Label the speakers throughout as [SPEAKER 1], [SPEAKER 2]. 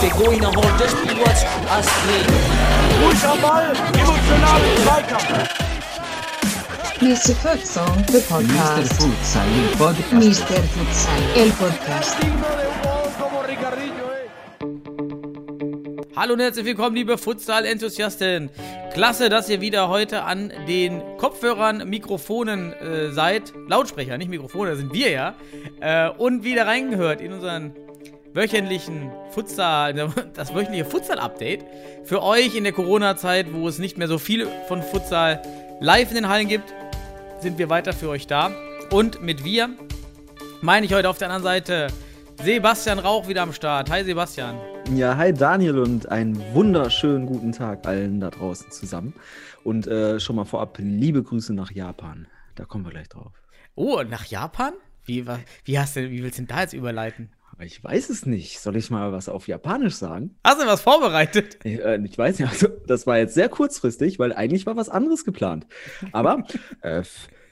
[SPEAKER 1] Der Goiner holt das Spiel was Astrid.
[SPEAKER 2] Ruhig am Ball, Zweikampf.
[SPEAKER 3] Mr. Futsal, the
[SPEAKER 4] Mr.
[SPEAKER 3] podcast.
[SPEAKER 4] Futsal, il podcast.
[SPEAKER 3] Mr. Futsal, el podcast.
[SPEAKER 5] Hallo und herzlich willkommen, liebe Futsal-Enthusiasten. Klasse, dass ihr wieder heute an den Kopfhörern, Mikrofonen äh, seid. Lautsprecher, nicht Mikrofone, das sind wir ja. Äh, und wieder reingehört in unseren wöchentlichen Futsal, das wöchentliche Futsal-Update. Für euch in der Corona-Zeit, wo es nicht mehr so viel von Futsal live in den Hallen gibt, sind wir weiter für euch da. Und mit wir meine ich heute auf der anderen Seite Sebastian Rauch wieder am Start. Hi Sebastian.
[SPEAKER 6] Ja, hi Daniel und einen wunderschönen guten Tag allen da draußen zusammen. Und äh, schon mal vorab liebe Grüße nach Japan. Da kommen wir gleich drauf.
[SPEAKER 5] Oh, nach Japan? Wie, wie, hast du, wie willst du denn da jetzt überleiten?
[SPEAKER 6] Aber ich weiß es nicht. Soll ich mal was auf Japanisch sagen?
[SPEAKER 5] Hast du was vorbereitet?
[SPEAKER 6] Ich, äh, ich weiß nicht, also, das war jetzt sehr kurzfristig, weil eigentlich war was anderes geplant. Aber äh,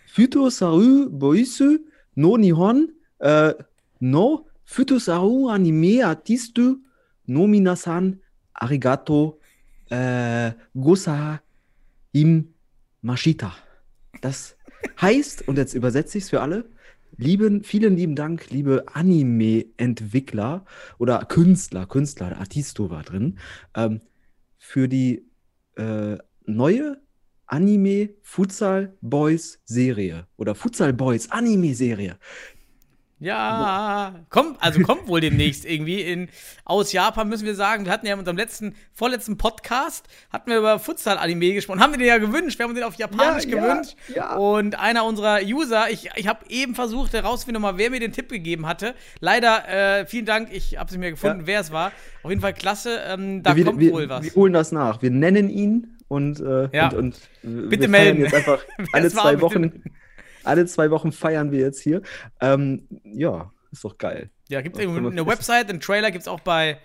[SPEAKER 6] Futosaru Boisu no Nihon äh, no Futosaru Anime Artistu no Minasan Arigato äh, Gosa im Mashita. Das heißt, und jetzt übersetze ich es für alle, lieben, vielen lieben Dank, liebe Anime-Entwickler oder Künstler, Künstler, Artisto war drin, ähm, für die äh, neue Anime Futsal Boys Serie oder Futsal Boys Anime Serie.
[SPEAKER 5] Ja, kommt, also kommt wohl demnächst irgendwie in, aus Japan, müssen wir sagen. Wir hatten ja in unserem letzten, vorletzten Podcast, hatten wir über Futsal-Anime gesprochen, haben wir den ja gewünscht, wir haben den auf Japanisch
[SPEAKER 6] Ja,
[SPEAKER 5] gewünscht.
[SPEAKER 6] ja.
[SPEAKER 5] Und einer unserer User, ich, ich habe eben versucht herauszufinden, mal, wer mir den Tipp gegeben hatte. Leider, äh, vielen Dank, ich habe es mir gefunden, wer es war. Auf jeden Fall klasse, ähm, da
[SPEAKER 6] wir,
[SPEAKER 5] kommt
[SPEAKER 6] wir,
[SPEAKER 5] wohl was.
[SPEAKER 6] Wir holen das nach. Wir nennen ihn und, äh,
[SPEAKER 5] Ja.
[SPEAKER 6] und, und
[SPEAKER 5] Bitte
[SPEAKER 6] wir
[SPEAKER 5] melden.
[SPEAKER 6] jetzt einfach alle zwei Wochen. Alle zwei Wochen feiern wir jetzt hier. Ähm, ja, ist doch geil.
[SPEAKER 5] Ja, gibt es eine Website, einen Trailer gibt es auch bei,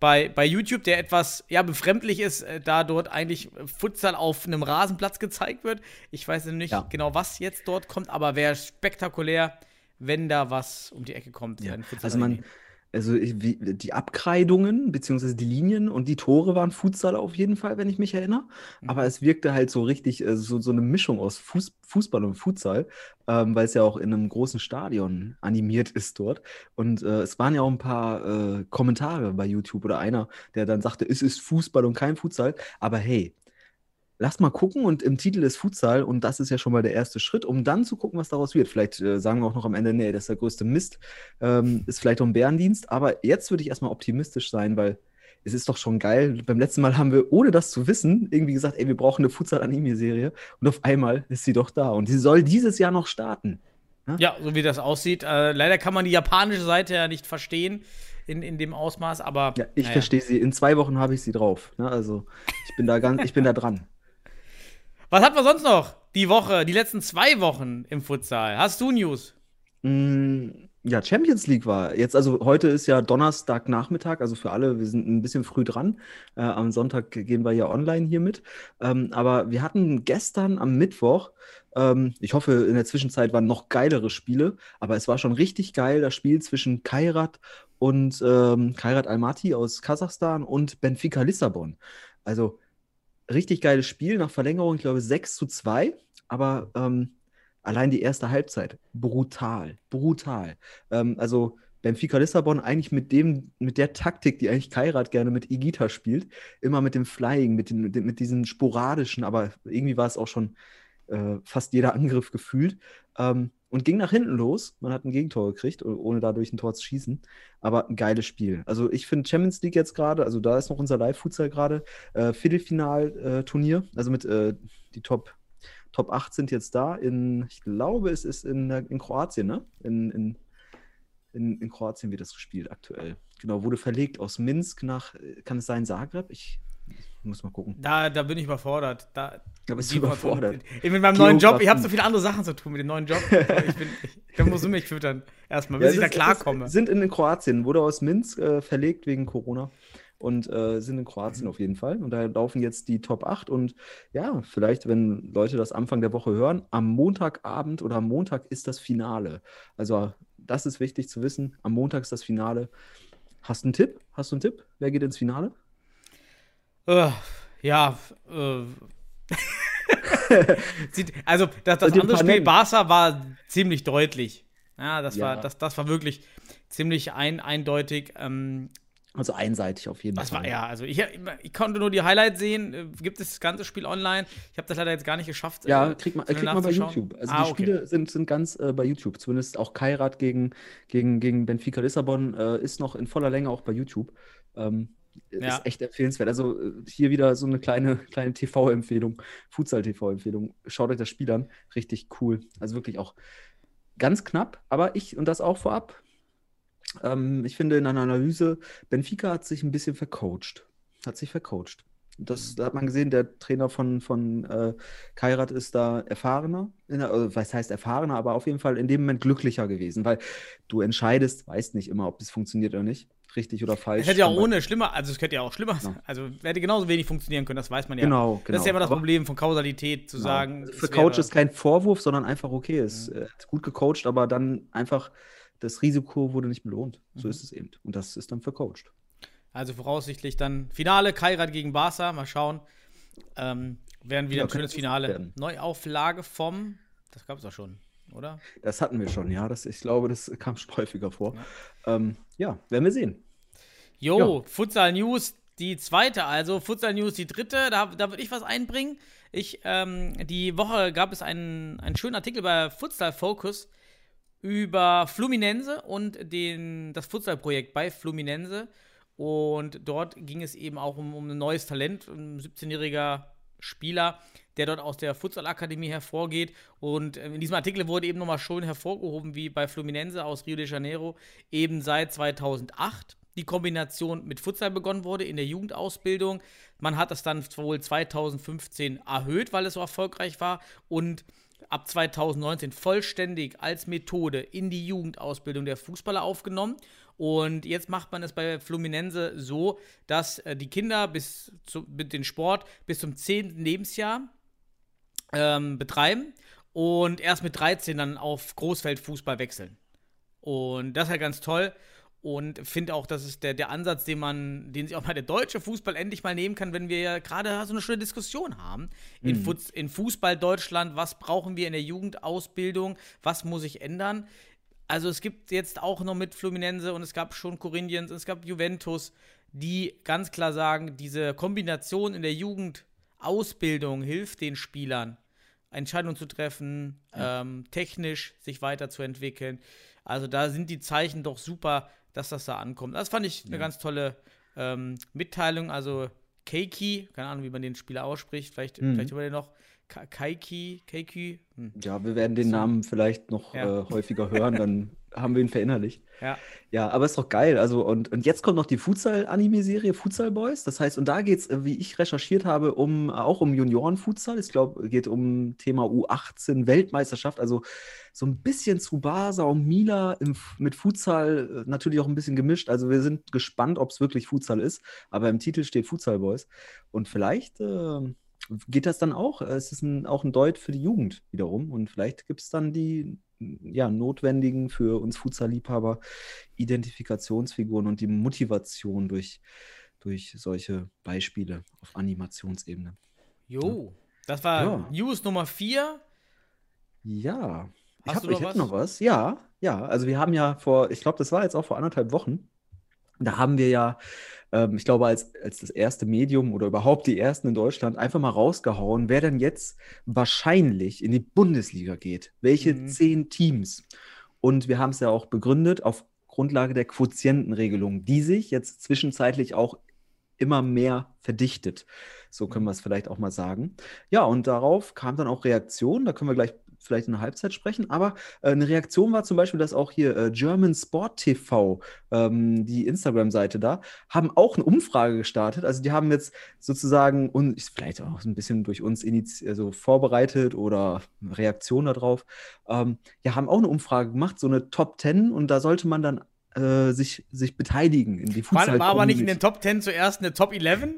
[SPEAKER 5] bei, bei YouTube, der etwas ja, befremdlich ist, äh, da dort eigentlich Futsal auf einem Rasenplatz gezeigt wird. Ich weiß nicht
[SPEAKER 6] Ja.
[SPEAKER 5] genau, was jetzt dort kommt, aber wäre spektakulär, wenn da was um die Ecke kommt.
[SPEAKER 6] Ja, also man, also wie, die Abkreidungen beziehungsweise die Linien und die Tore waren Futsal auf jeden Fall, wenn ich mich erinnere.
[SPEAKER 5] Mhm.
[SPEAKER 6] Aber es wirkte halt so richtig, äh, so, so eine Mischung aus Fuß, Fußball und Futsal, ähm, weil es ja auch in einem großen Stadion animiert ist dort. Und äh, es waren ja auch ein paar äh, Kommentare bei YouTube oder einer, der dann sagte, es ist Fußball und kein Futsal. Aber hey, Lass mal gucken und im Titel ist Futsal und das ist ja schon mal der erste Schritt, um dann zu gucken, was daraus wird. Vielleicht äh, sagen wir auch noch am Ende, nee, das ist der größte Mist, ähm, ist vielleicht auch ein Bärendienst, aber jetzt würde ich erstmal optimistisch sein, weil es ist doch schon geil. Beim letzten Mal haben wir, ohne das zu wissen, irgendwie gesagt, ey, wir brauchen eine Futsal-Anime-Serie und auf einmal ist sie doch da und sie soll dieses Jahr noch starten.
[SPEAKER 5] Ja, so wie das aussieht. Äh, leider kann man die japanische Seite ja nicht verstehen in, in dem Ausmaß, aber.
[SPEAKER 6] Ja, ich
[SPEAKER 5] naja.
[SPEAKER 6] verstehe sie. In zwei Wochen habe ich sie drauf. Ne? Also ich bin da ganz, ich bin da dran.
[SPEAKER 5] Was hatten wir sonst noch die Woche, die letzten zwei Wochen im Futsal? Hast du News?
[SPEAKER 6] Mm, Ja, Champions League war jetzt, also heute ist ja Donnerstagnachmittag, also für alle, wir sind ein bisschen früh dran. Äh, am Sonntag gehen wir ja online hier mit. Ähm, aber wir hatten gestern am Mittwoch, ähm, ich hoffe, in der Zwischenzeit waren noch geilere Spiele, aber es war schon richtig geil, das Spiel zwischen Kairat und ähm, Kairat Almaty aus Kasachstan und Benfica Lissabon. Also richtig geiles Spiel nach Verlängerung, ich glaube 6 zu 2, aber ähm, allein die erste Halbzeit, brutal, brutal. Ähm, also Benfica Lissabon eigentlich mit dem, mit der Taktik, die eigentlich Kairat gerne mit Igita spielt, immer mit dem Flying, mit, den, mit, den- mit diesen sporadischen, aber irgendwie war es auch schon äh, fast jeder Angriff gefühlt. Ähm, und ging nach hinten los. Man hat ein Gegentor gekriegt, oh- ohne dadurch ein Tor zu schießen. Aber ein geiles Spiel. Also ich finde Champions League jetzt gerade, also da ist noch unser Live-Futsal gerade, äh, Viertelfinal-Turnier, also mit äh, die Top, Top 8 sind jetzt da in, ich glaube, es ist in, in Kroatien, ne? In, in, in, in Kroatien wird das gespielt aktuell. Genau, wurde verlegt aus Minsk nach, äh, kann es sein, Zagreb? Ich muss mal gucken.
[SPEAKER 5] Da, da bin ich überfordert. Da,
[SPEAKER 6] Da bist du überfordert.
[SPEAKER 5] Ich mit meinem neuen Job, ich habe so viele andere Sachen zu tun mit dem neuen Job. Ich bin, ich, da musst du mich füttern. Erstmal, bis
[SPEAKER 6] Ja,
[SPEAKER 5] ich da
[SPEAKER 6] ist-
[SPEAKER 5] klarkomme.
[SPEAKER 6] es Sind in Kroatien, wurde aus Minsk äh, verlegt wegen Corona. und äh, sind in Kroatien auf jeden Fall. Und da laufen jetzt die Top 8 und ja, vielleicht, wenn Leute das Anfang der Woche hören, am Montagabend oder am Montag ist das Finale. Also das ist wichtig zu wissen. Am Montag ist das Finale. Hast du einen Tipp? Hast du einen Tipp? Wer geht ins Finale?
[SPEAKER 5] Äh, ja, äh. Also das, das andere Spiel? Barca war ziemlich deutlich. Ja, das,
[SPEAKER 6] Ja.
[SPEAKER 5] War, das, das war wirklich ziemlich ein, eindeutig. Ähm,
[SPEAKER 6] Also einseitig auf jeden
[SPEAKER 5] das
[SPEAKER 6] Fall.
[SPEAKER 5] war, ja, also ich, ich konnte nur die Highlights sehen. Äh, Gibt es das ganze Spiel online? Ich habe das leider jetzt gar nicht geschafft.
[SPEAKER 6] Ja,
[SPEAKER 5] äh,
[SPEAKER 6] kriegt man,
[SPEAKER 5] schnell
[SPEAKER 6] kriegt man bei. YouTube. Also
[SPEAKER 5] Ah,
[SPEAKER 6] die
[SPEAKER 5] okay.
[SPEAKER 6] Spiele sind, sind ganz äh, bei YouTube. Zumindest auch Kairat gegen, gegen, gegen Benfica Lissabon äh, ist noch in voller Länge auch bei YouTube. Ähm,
[SPEAKER 5] Ja.
[SPEAKER 6] Ist echt empfehlenswert. Also äh, hier wieder so eine kleine, kleine TV-Empfehlung, Futsal-TV-Empfehlung. Schaut euch das Spiel an. Richtig cool. Also wirklich auch ganz knapp, aber ich, und das auch vorab, ähm, ich finde in einer Analyse, Benfica hat sich ein bisschen vercoacht. Hat sich vercoacht. Das da hat man gesehen, der Trainer von, von äh, Kairat ist da erfahrener. Der, also, was heißt erfahrener, aber auf jeden Fall in dem Moment glücklicher gewesen, weil du entscheidest, weißt nicht immer, ob es funktioniert oder nicht. Richtig oder falsch.
[SPEAKER 5] Es hätte ja auch ohne schlimmer, also es könnte ja auch schlimmer sein.
[SPEAKER 6] Ja.
[SPEAKER 5] Also hätte genauso wenig funktionieren können, das weiß man ja.
[SPEAKER 6] Genau,
[SPEAKER 5] Das
[SPEAKER 6] genau.
[SPEAKER 5] ist ja immer das Problem von Kausalität, zu
[SPEAKER 6] Genau.
[SPEAKER 5] sagen.
[SPEAKER 6] Also für Coach ist kein Vorwurf, sondern einfach okay. Es äh, hat gut gecoacht, aber dann einfach das Risiko wurde nicht belohnt. So
[SPEAKER 5] Mhm.
[SPEAKER 6] ist es eben. Und das ist dann vercoacht.
[SPEAKER 5] Also voraussichtlich dann Finale, Kairat gegen Barca, mal schauen. Ähm, werden wieder
[SPEAKER 6] Ja,
[SPEAKER 5] ein schönes Finale. Neuauflage vom, das gab es doch schon, oder?
[SPEAKER 6] Das hatten wir schon, ja. Das, ich glaube, das kam schon häufiger vor. Ja, ähm, ja werden wir sehen.
[SPEAKER 5] Jo, Futsal News, die zweite, also Futsal News, die dritte, da, da würde ich was einbringen. Ich, ähm, die Woche gab es einen, einen schönen Artikel bei Futsal Focus über Fluminense und den, das Futsal-Projekt bei Fluminense. Und dort ging es eben auch um, um ein neues Talent, ein 17-jähriger Spieler, der dort aus der Futsal-Akademie hervorgeht. Und äh, in diesem Artikel wurde eben nochmal schön hervorgehoben, wie bei Fluminense aus Rio de Janeiro eben seit 2008 die Kombination mit Futsal begonnen wurde in der Jugendausbildung. Man hat das dann wohl 2015 erhöht, weil es so erfolgreich war und ab 2019 vollständig als Methode in die Jugendausbildung der Fußballer aufgenommen. Und jetzt macht man es bei Fluminense so, dass äh, die Kinder bis zu, mit den Sport bis zum 10. Lebensjahr ähm, betreiben und erst mit 13 dann auf Großfeldfußball wechseln. Und das ist halt ganz toll. Und finde auch, das ist der, der Ansatz, den man, den sich auch mal der deutsche Fußball endlich mal nehmen kann, wenn wir ja gerade so eine schöne Diskussion haben. In,
[SPEAKER 6] Mhm.
[SPEAKER 5] Futs, in Fußball Deutschland, was brauchen wir in der Jugendausbildung, was muss sich ändern? Also es gibt jetzt auch noch mit Fluminense und es gab schon Corinthians und es gab Juventus, die ganz klar sagen, diese Kombination in der Jugendausbildung hilft den Spielern, Entscheidungen zu treffen, ähm, technisch sich weiterzuentwickeln. Also da sind die Zeichen doch super, dass das da ankommt. Das fand ich eine ganz tolle ähm, Mitteilung. Also Keiki, keine Ahnung, wie man den Spieler ausspricht, vielleicht,
[SPEAKER 6] Mhm.
[SPEAKER 5] vielleicht über den noch Ka- Kaiki, Keiki, hm.
[SPEAKER 6] Ja, wir werden den Namen vielleicht noch
[SPEAKER 5] Ja.
[SPEAKER 6] äh, häufiger hören, dann haben wir ihn verinnerlicht.
[SPEAKER 5] ja.
[SPEAKER 6] Ja, aber ist doch geil. Also, und, und jetzt kommt noch die Futsal-Anime-Serie Futsal Boys. Das heißt, und da geht es, wie ich recherchiert habe, um auch um Junioren-Futsal. Ich glaube, geht um Thema U18-Weltmeisterschaft. Also so ein bisschen Tsubasa und Mila im, mit Futsal äh, natürlich auch ein bisschen gemischt. Also wir sind gespannt, ob es wirklich Futsal ist. Aber im Titel steht Futsal Boys. Und vielleicht äh, geht das dann auch. Es ist ein, auch ein Deut für die Jugend wiederum. Und vielleicht gibt es dann die ja, notwendigen für uns Futsal-Liebhaber Identifikationsfiguren und die Motivation durch, durch solche Beispiele auf Animationsebene.
[SPEAKER 5] Jo, das war
[SPEAKER 6] Ja.
[SPEAKER 5] News Nummer 4.
[SPEAKER 6] Ja, ich,
[SPEAKER 5] Hast
[SPEAKER 6] hab,
[SPEAKER 5] du noch
[SPEAKER 6] ich
[SPEAKER 5] was?
[SPEAKER 6] noch was. Ja, ja, also wir haben ja vor, ich glaube, das war jetzt auch vor anderthalb Wochen, da haben wir ja, ähm, ich glaube, als, als das erste Medium oder überhaupt die ersten in Deutschland einfach mal rausgehauen, wer denn jetzt wahrscheinlich in die Bundesliga geht. Welche
[SPEAKER 5] Mhm.
[SPEAKER 6] zehn Teams? Und wir haben es ja auch begründet auf Grundlage der Quotientenregelung, die sich jetzt zwischenzeitlich auch immer mehr verdichtet. So können wir es vielleicht auch mal sagen. Ja, und darauf kam dann auch Reaktion. Da können wir gleich vielleicht in der Halbzeit sprechen. Aber äh, eine Reaktion war zum Beispiel, dass auch hier äh, German Sport TV, ähm, die Instagram-Seite da, haben auch eine Umfrage gestartet. Also die haben jetzt sozusagen und ist vielleicht auch so ein bisschen durch uns also vorbereitet oder Reaktion darauf. Ähm, ja, haben auch eine Umfrage gemacht, so eine Top 10 und da sollte man dann äh, sich, sich beteiligen in die
[SPEAKER 5] War,
[SPEAKER 6] Futsal.
[SPEAKER 5] war aber nicht in den Top 10 zuerst eine Top 11?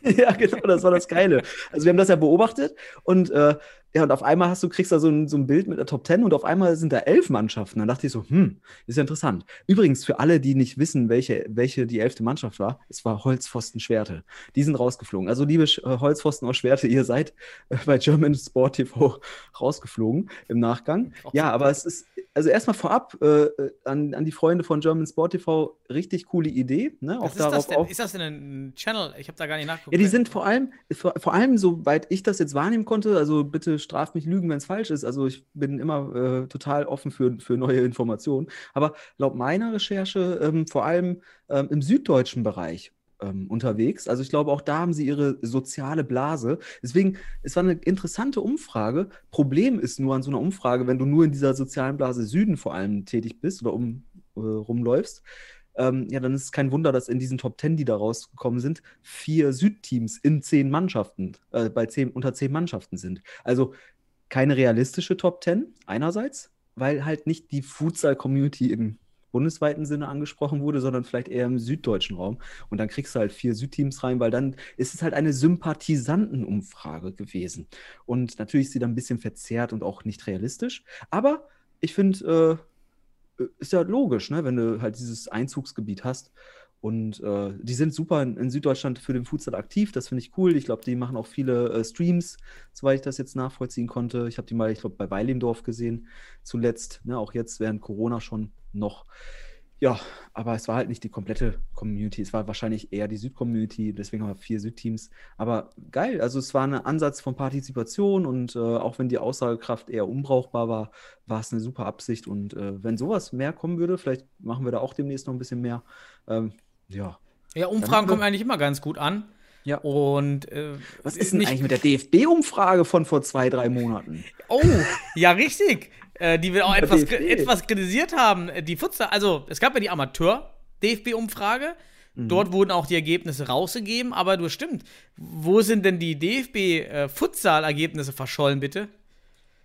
[SPEAKER 6] Ja, genau, das war das Geile. Also wir haben das ja beobachtet und äh, ja, und auf einmal hast du, kriegst da so ein, so ein Bild mit der Top 10 und auf einmal sind da elf Mannschaften. Dann dachte ich so, hm, ist ja interessant. Übrigens, für alle, die nicht wissen, welche, welche die elfte Mannschaft war, es war Holzpfosten Schwerte. Die sind rausgeflogen. Also, liebe Sch- äh, Holzpfosten aus Schwerte, ihr seid äh, bei German Sport TV rausgeflogen im Nachgang. Ja, aber es ist, also erstmal vorab äh, äh, an, an die Freunde von German Sport TV, richtig coole Idee. Ne? Auch
[SPEAKER 5] ist das
[SPEAKER 6] darauf
[SPEAKER 5] denn?
[SPEAKER 6] auf-
[SPEAKER 5] Ist das denn ein Channel? Ich habe da gar nicht nachgeguckt.
[SPEAKER 6] ja, die sind vor allem, vor, vor allem, soweit ich das jetzt wahrnehmen konnte, also bitte straft mich Lügen, wenn es falsch ist. Also ich bin immer äh, total offen für, für neue Informationen. Aber laut meiner Recherche ähm, vor allem ähm, im süddeutschen Bereich ähm, unterwegs. Also ich glaube, auch da haben sie ihre soziale Blase. Deswegen, es war eine interessante Umfrage. Problem ist nur an so einer Umfrage, wenn du nur in dieser sozialen Blase Süden vor allem tätig bist oder um, äh, rumläufst, ähm, ja, dann ist es kein Wunder, dass in diesen Top Ten, die da rausgekommen sind, vier Südteams in zehn Mannschaften, äh, bei zehn, unter zehn Mannschaften sind. Also keine realistische Top Ten einerseits, weil halt nicht die Futsal-Community im bundesweiten Sinne angesprochen wurde, sondern vielleicht eher im süddeutschen Raum. Und dann kriegst du halt vier Südteams rein, weil dann ist es halt eine Sympathisantenumfrage gewesen. Und natürlich ist sie dann ein bisschen verzerrt und auch nicht realistisch. Aber ich finde, äh, ist ja logisch, ne, wenn du halt dieses Einzugsgebiet hast. Und äh, die sind super in, in Süddeutschland für den Futsal aktiv. Das finde ich cool. Ich glaube, die machen auch viele äh, Streams, soweit ich das jetzt nachvollziehen konnte. Ich habe die mal, ich glaube, bei Weilimdorf gesehen zuletzt. Ne, auch jetzt während Corona schon noch. Ja, aber es war halt nicht die komplette Community. Es war wahrscheinlich eher die Süd-Community. Deswegen haben wir vier Südteams. Aber geil. Also es war ein Ansatz von Partizipation und äh, auch wenn die Aussagekraft eher unbrauchbar war, war es eine super Absicht. Und äh, wenn sowas mehr kommen würde, vielleicht machen wir da auch demnächst noch ein bisschen mehr. Ähm, ja.
[SPEAKER 5] ja, Umfragen kommen eigentlich immer ganz gut an.
[SPEAKER 6] Ja.
[SPEAKER 5] Und äh,
[SPEAKER 6] Was ist denn eigentlich mit der DFB-Umfrage von vor zwei, drei Monaten?
[SPEAKER 5] Oh, ja, richtig. Äh, die wir auch etwas, etwas kritisiert haben. Äh, Die Futsal, also es gab ja die Amateur-DFB-Umfrage.
[SPEAKER 6] Mhm.
[SPEAKER 5] Dort wurden auch die Ergebnisse rausgegeben, aber du stimmt. Wo sind denn die DFB-Futsal-Ergebnisse verschollen, bitte?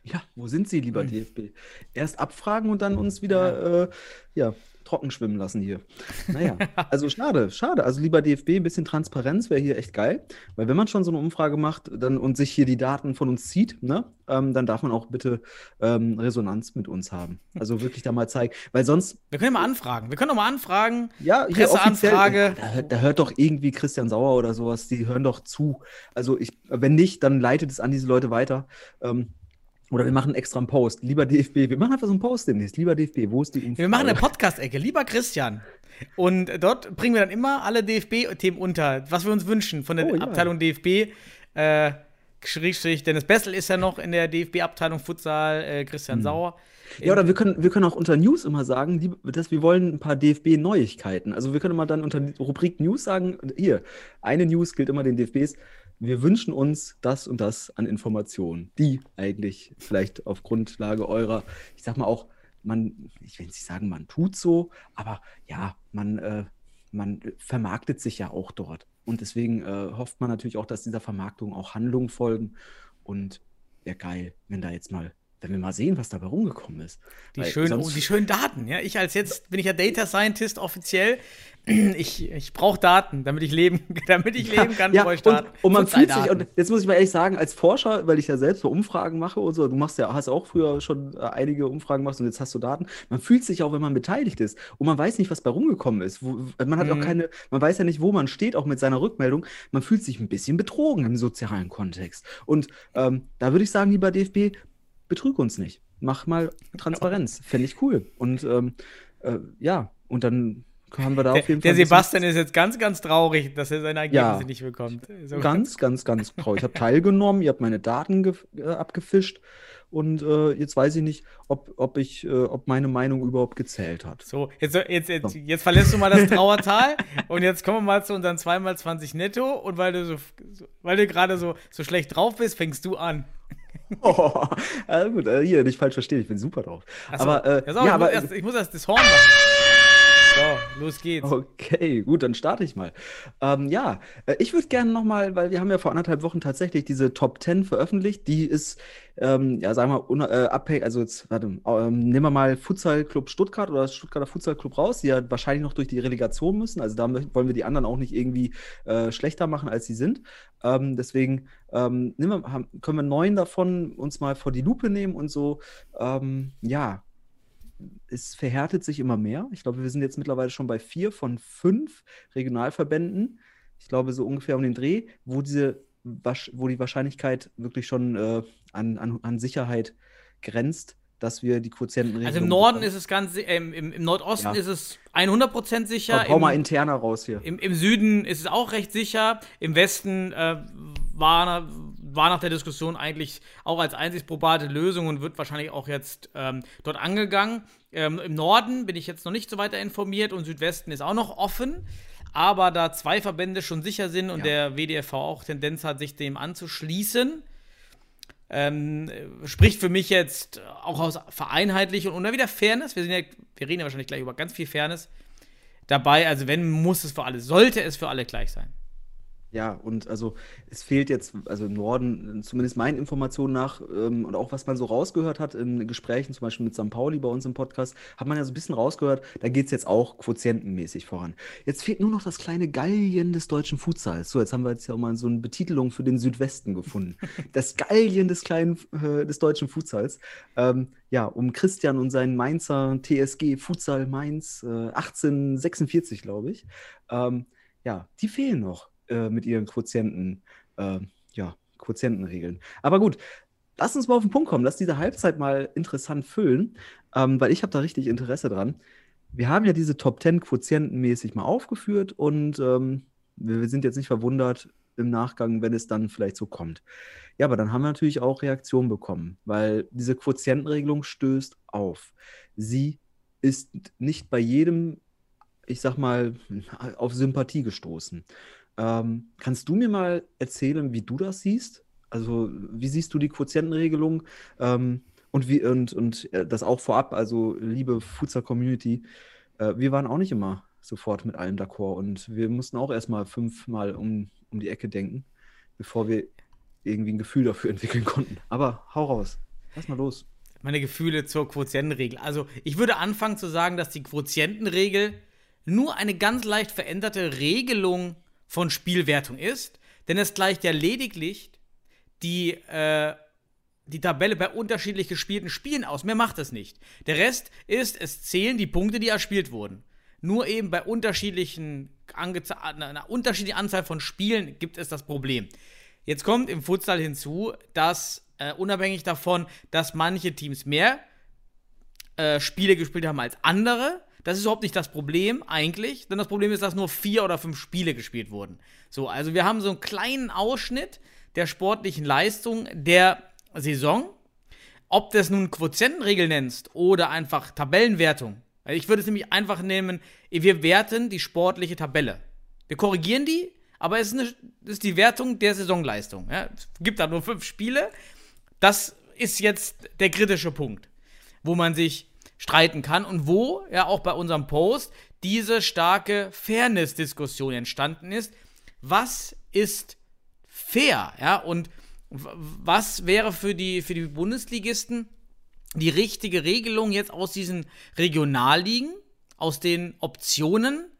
[SPEAKER 6] Ja, wo sind sie, lieber DFB? Erst abfragen und dann uns wieder, äh, ja, trocken schwimmen lassen hier. Naja, also schade, schade. Also lieber DFB, ein bisschen Transparenz wäre hier echt geil. Weil wenn man schon so eine Umfrage macht dann, und sich hier die Daten von uns zieht, ne, ähm, dann darf man auch bitte ähm, Resonanz mit uns haben. Also wirklich da mal zeigen. Weil sonst,
[SPEAKER 5] Wir können ja mal anfragen. Wir können doch mal anfragen.
[SPEAKER 6] ja, hier
[SPEAKER 5] Presseanfrage.
[SPEAKER 6] Da, hört- da hört doch irgendwie Christian Sauer oder sowas, die hören doch zu. Also ich, wenn nicht, dann leitet es an diese Leute weiter. Ähm, oder wir machen extra einen Post. Lieber DFB, wir machen einfach so einen Post demnächst. Lieber DFB, wo ist die Umfrage?
[SPEAKER 5] Wir machen eine Podcast-Ecke, lieber Christian. Und dort bringen wir dann immer alle DFB-Themen unter, was wir uns wünschen von der
[SPEAKER 6] Oh, ja.
[SPEAKER 5] Abteilung DFB. Äh, Schrägstrich, Dennis Bessel ist ja noch in der DFB-Abteilung Futsal, äh, Christian Sauer.
[SPEAKER 6] Hm. Ja, oder wir können, wir können auch unter News immer sagen, die, dass wir wollen ein paar DFB-Neuigkeiten. Also wir können immer dann unter Rubrik News sagen, hier, eine News gilt immer den DFBs. Wir wünschen uns das und das an Informationen, die eigentlich vielleicht auf Grundlage eurer, ich sag mal auch, man, ich will nicht sagen, man tut so, aber ja, man, äh, man vermarktet sich ja auch dort. Und deswegen äh, hofft man natürlich auch, dass dieser Vermarktung auch Handlungen folgen. Und wäre geil, wenn da jetzt mal, wenn wir mal sehen, was dabei rumgekommen ist.
[SPEAKER 5] Die
[SPEAKER 6] Weil
[SPEAKER 5] schönen, oh, die schönen Daten, ja. Ich als jetzt bin ich ja Data Scientist offiziell. Ich, ich brauche Daten, damit ich leben, damit ich leben kann,
[SPEAKER 6] ja,
[SPEAKER 5] bevor ich
[SPEAKER 6] und,
[SPEAKER 5] starte.
[SPEAKER 6] und man fühlt sich, und jetzt muss ich mal ehrlich sagen, als Forscher, weil ich ja selbst so Umfragen mache und so, du machst ja, hast auch früher schon äh, einige Umfragen gemacht und jetzt hast du Daten, man fühlt sich auch, wenn man beteiligt ist und man weiß nicht, was bei rumgekommen ist. Man hat auch
[SPEAKER 5] Mhm.
[SPEAKER 6] keine, man weiß ja nicht, wo man steht, auch mit seiner Rückmeldung. Man fühlt sich ein bisschen betrogen im sozialen Kontext. Und ähm, da würde ich sagen, lieber DFB, betrüg uns nicht. Mach mal Transparenz. Fände ich cool. Und ähm, äh, ja, und dann haben wir da
[SPEAKER 5] der,
[SPEAKER 6] auf jeden
[SPEAKER 5] der
[SPEAKER 6] Fall. bisschen-
[SPEAKER 5] Sebastian ist jetzt ganz, ganz traurig, dass er seine Ergebnisse
[SPEAKER 6] Ja.
[SPEAKER 5] nicht bekommt. So.
[SPEAKER 6] Ganz, ganz, ganz traurig. Ich habe teilgenommen, ihr habt meine Daten äh, abgefischt und äh, jetzt weiß ich nicht, ob, ob, ich, äh, ob meine Meinung überhaupt gezählt hat.
[SPEAKER 5] So, jetzt, jetzt, jetzt,
[SPEAKER 6] So.
[SPEAKER 5] jetzt verlässt du mal das Trauertal und jetzt kommen wir mal zu unseren 2x20 netto und weil du so, so weil du gerade so, so schlecht drauf bist, fängst du an.
[SPEAKER 6] Oh, äh, gut, äh, hier, nicht falsch verstehen, ich bin super drauf.
[SPEAKER 5] So.
[SPEAKER 6] aber, äh,
[SPEAKER 5] ja,
[SPEAKER 6] ja,
[SPEAKER 5] ich,
[SPEAKER 6] aber
[SPEAKER 5] muss erst, ich muss erst das Horn machen. So, los geht's.
[SPEAKER 6] Okay, gut, dann starte ich mal. Ähm, ja, äh, ich würde gerne nochmal, weil wir haben ja vor anderthalb Wochen tatsächlich diese Top 10 veröffentlicht. Die ist, ähm, ja, sagen wir mal, äh, abhängig, also jetzt, warte, ähm, nehmen wir mal Futsal Club Stuttgart oder Stuttgarter Futsal Club raus, die ja wahrscheinlich noch durch die Relegation müssen. Also da wollen wir die anderen auch nicht irgendwie äh, schlechter machen, als sie sind. Ähm, deswegen ähm, wir, haben, können wir neun davon uns mal vor die Lupe nehmen und so, ähm, ja, es verhärtet sich immer mehr. Ich glaube, wir sind jetzt mittlerweile schon bei vier von fünf Regionalverbänden. Ich glaube, so ungefähr um den Dreh, wo diese wo die Wahrscheinlichkeit wirklich schon äh, an, an, an Sicherheit grenzt, dass wir die Quotienten
[SPEAKER 5] Also im Norden bekommen. ist es ganz, äh, im, im, Nordosten ja. ist es 100% sicher.
[SPEAKER 6] Hau mal interner raus hier.
[SPEAKER 5] Im, Im, Süden ist es auch recht sicher. Im Westen äh, war, war nach der Diskussion eigentlich auch als einzig probate Lösung und wird wahrscheinlich auch jetzt ähm, dort angegangen. Ähm, Im Norden bin ich jetzt noch nicht so weiter informiert und Südwesten ist auch noch offen. Aber da zwei Verbände schon sicher sind und ja. der WDFV auch Tendenz hat, sich dem anzuschließen, ähm, spricht für mich jetzt auch aus Vereinheitlichung und wieder Fairness. Wir, sind ja, wir reden ja wahrscheinlich gleich über ganz viel Fairness dabei. Also, wenn, muss es für alle, sollte es für alle gleich sein.
[SPEAKER 6] Ja, und also es fehlt jetzt, also im Norden, zumindest meinen Informationen nach, ähm, und auch was man so rausgehört hat in Gesprächen, zum Beispiel mit St. Pauli bei uns im Podcast, hat man ja so ein bisschen rausgehört, da geht es jetzt auch quotientenmäßig voran. Jetzt fehlt nur noch das kleine Gallien des deutschen Futsals. So, jetzt haben wir jetzt ja auch mal so eine Betitelung für den Südwesten gefunden. Das Gallien des kleinen, äh, des deutschen Futsals. Ähm, ja, um Christian und seinen Mainzer TSG Futsal Mainz äh, 1846, glaube ich. Ähm, ja, die fehlen noch. Äh, mit ihren Quotienten, äh, ja, Quotientenregeln. Aber gut, lass uns mal auf den Punkt kommen. Lass diese Halbzeit mal interessant füllen, ähm, weil ich habe da richtig Interesse dran. Wir haben ja diese Top 10 quotientenmäßig mal aufgeführt und ähm, wir sind jetzt nicht verwundert im Nachgang, wenn es dann vielleicht so kommt. Ja, aber dann haben wir natürlich auch Reaktionen bekommen, weil diese Quotientenregelung stößt auf. Sie ist nicht bei jedem, ich sag mal, auf Sympathie gestoßen. Ähm, kannst du mir mal erzählen, wie du das siehst? Also, wie siehst du die Quotientenregelung? Ähm, und, wie, und, und äh, das auch vorab, also liebe Futsal-Community, äh, wir waren auch nicht immer sofort mit allem d'accord und wir mussten auch erstmal fünfmal um, um die Ecke denken, bevor wir irgendwie ein Gefühl dafür entwickeln konnten. Aber hau raus, lass mal los.
[SPEAKER 5] Meine Gefühle zur Quotientenregel. Also, ich würde anfangen zu sagen, dass die Quotientenregel nur eine ganz leicht veränderte Regelung von Spielwertung ist, denn es gleicht ja lediglich die, äh, die Tabelle bei unterschiedlich gespielten Spielen aus. Mehr macht es nicht. Der Rest ist, es zählen die Punkte, die erspielt wurden. Nur eben bei unterschiedlichen, einer unterschiedlichen Anzahl von Spielen gibt es das Problem. Jetzt kommt im Futsal hinzu, dass äh, unabhängig davon, dass manche Teams mehr äh, Spiele gespielt haben als andere, das ist überhaupt nicht das Problem eigentlich, denn das Problem ist, dass nur vier oder fünf Spiele gespielt wurden. So, also wir haben so einen kleinen Ausschnitt der sportlichen Leistung der Saison. Ob du es nun Quotientenregel nennst oder einfach Tabellenwertung. Ich würde es nämlich einfach nehmen, wir werten die sportliche Tabelle. Wir korrigieren die, aber es ist, eine, ist die Wertung der Saisonleistung. Ja, es gibt da nur fünf Spiele. Das ist jetzt der kritische Punkt, wo man sich streiten kann und wo ja auch bei unserem Post diese starke Fairness-Diskussion entstanden ist. Was ist fair? Ja, und was wäre für die, für die Bundesligisten die richtige Regelung jetzt aus diesen Regionalligen, aus den Optionen,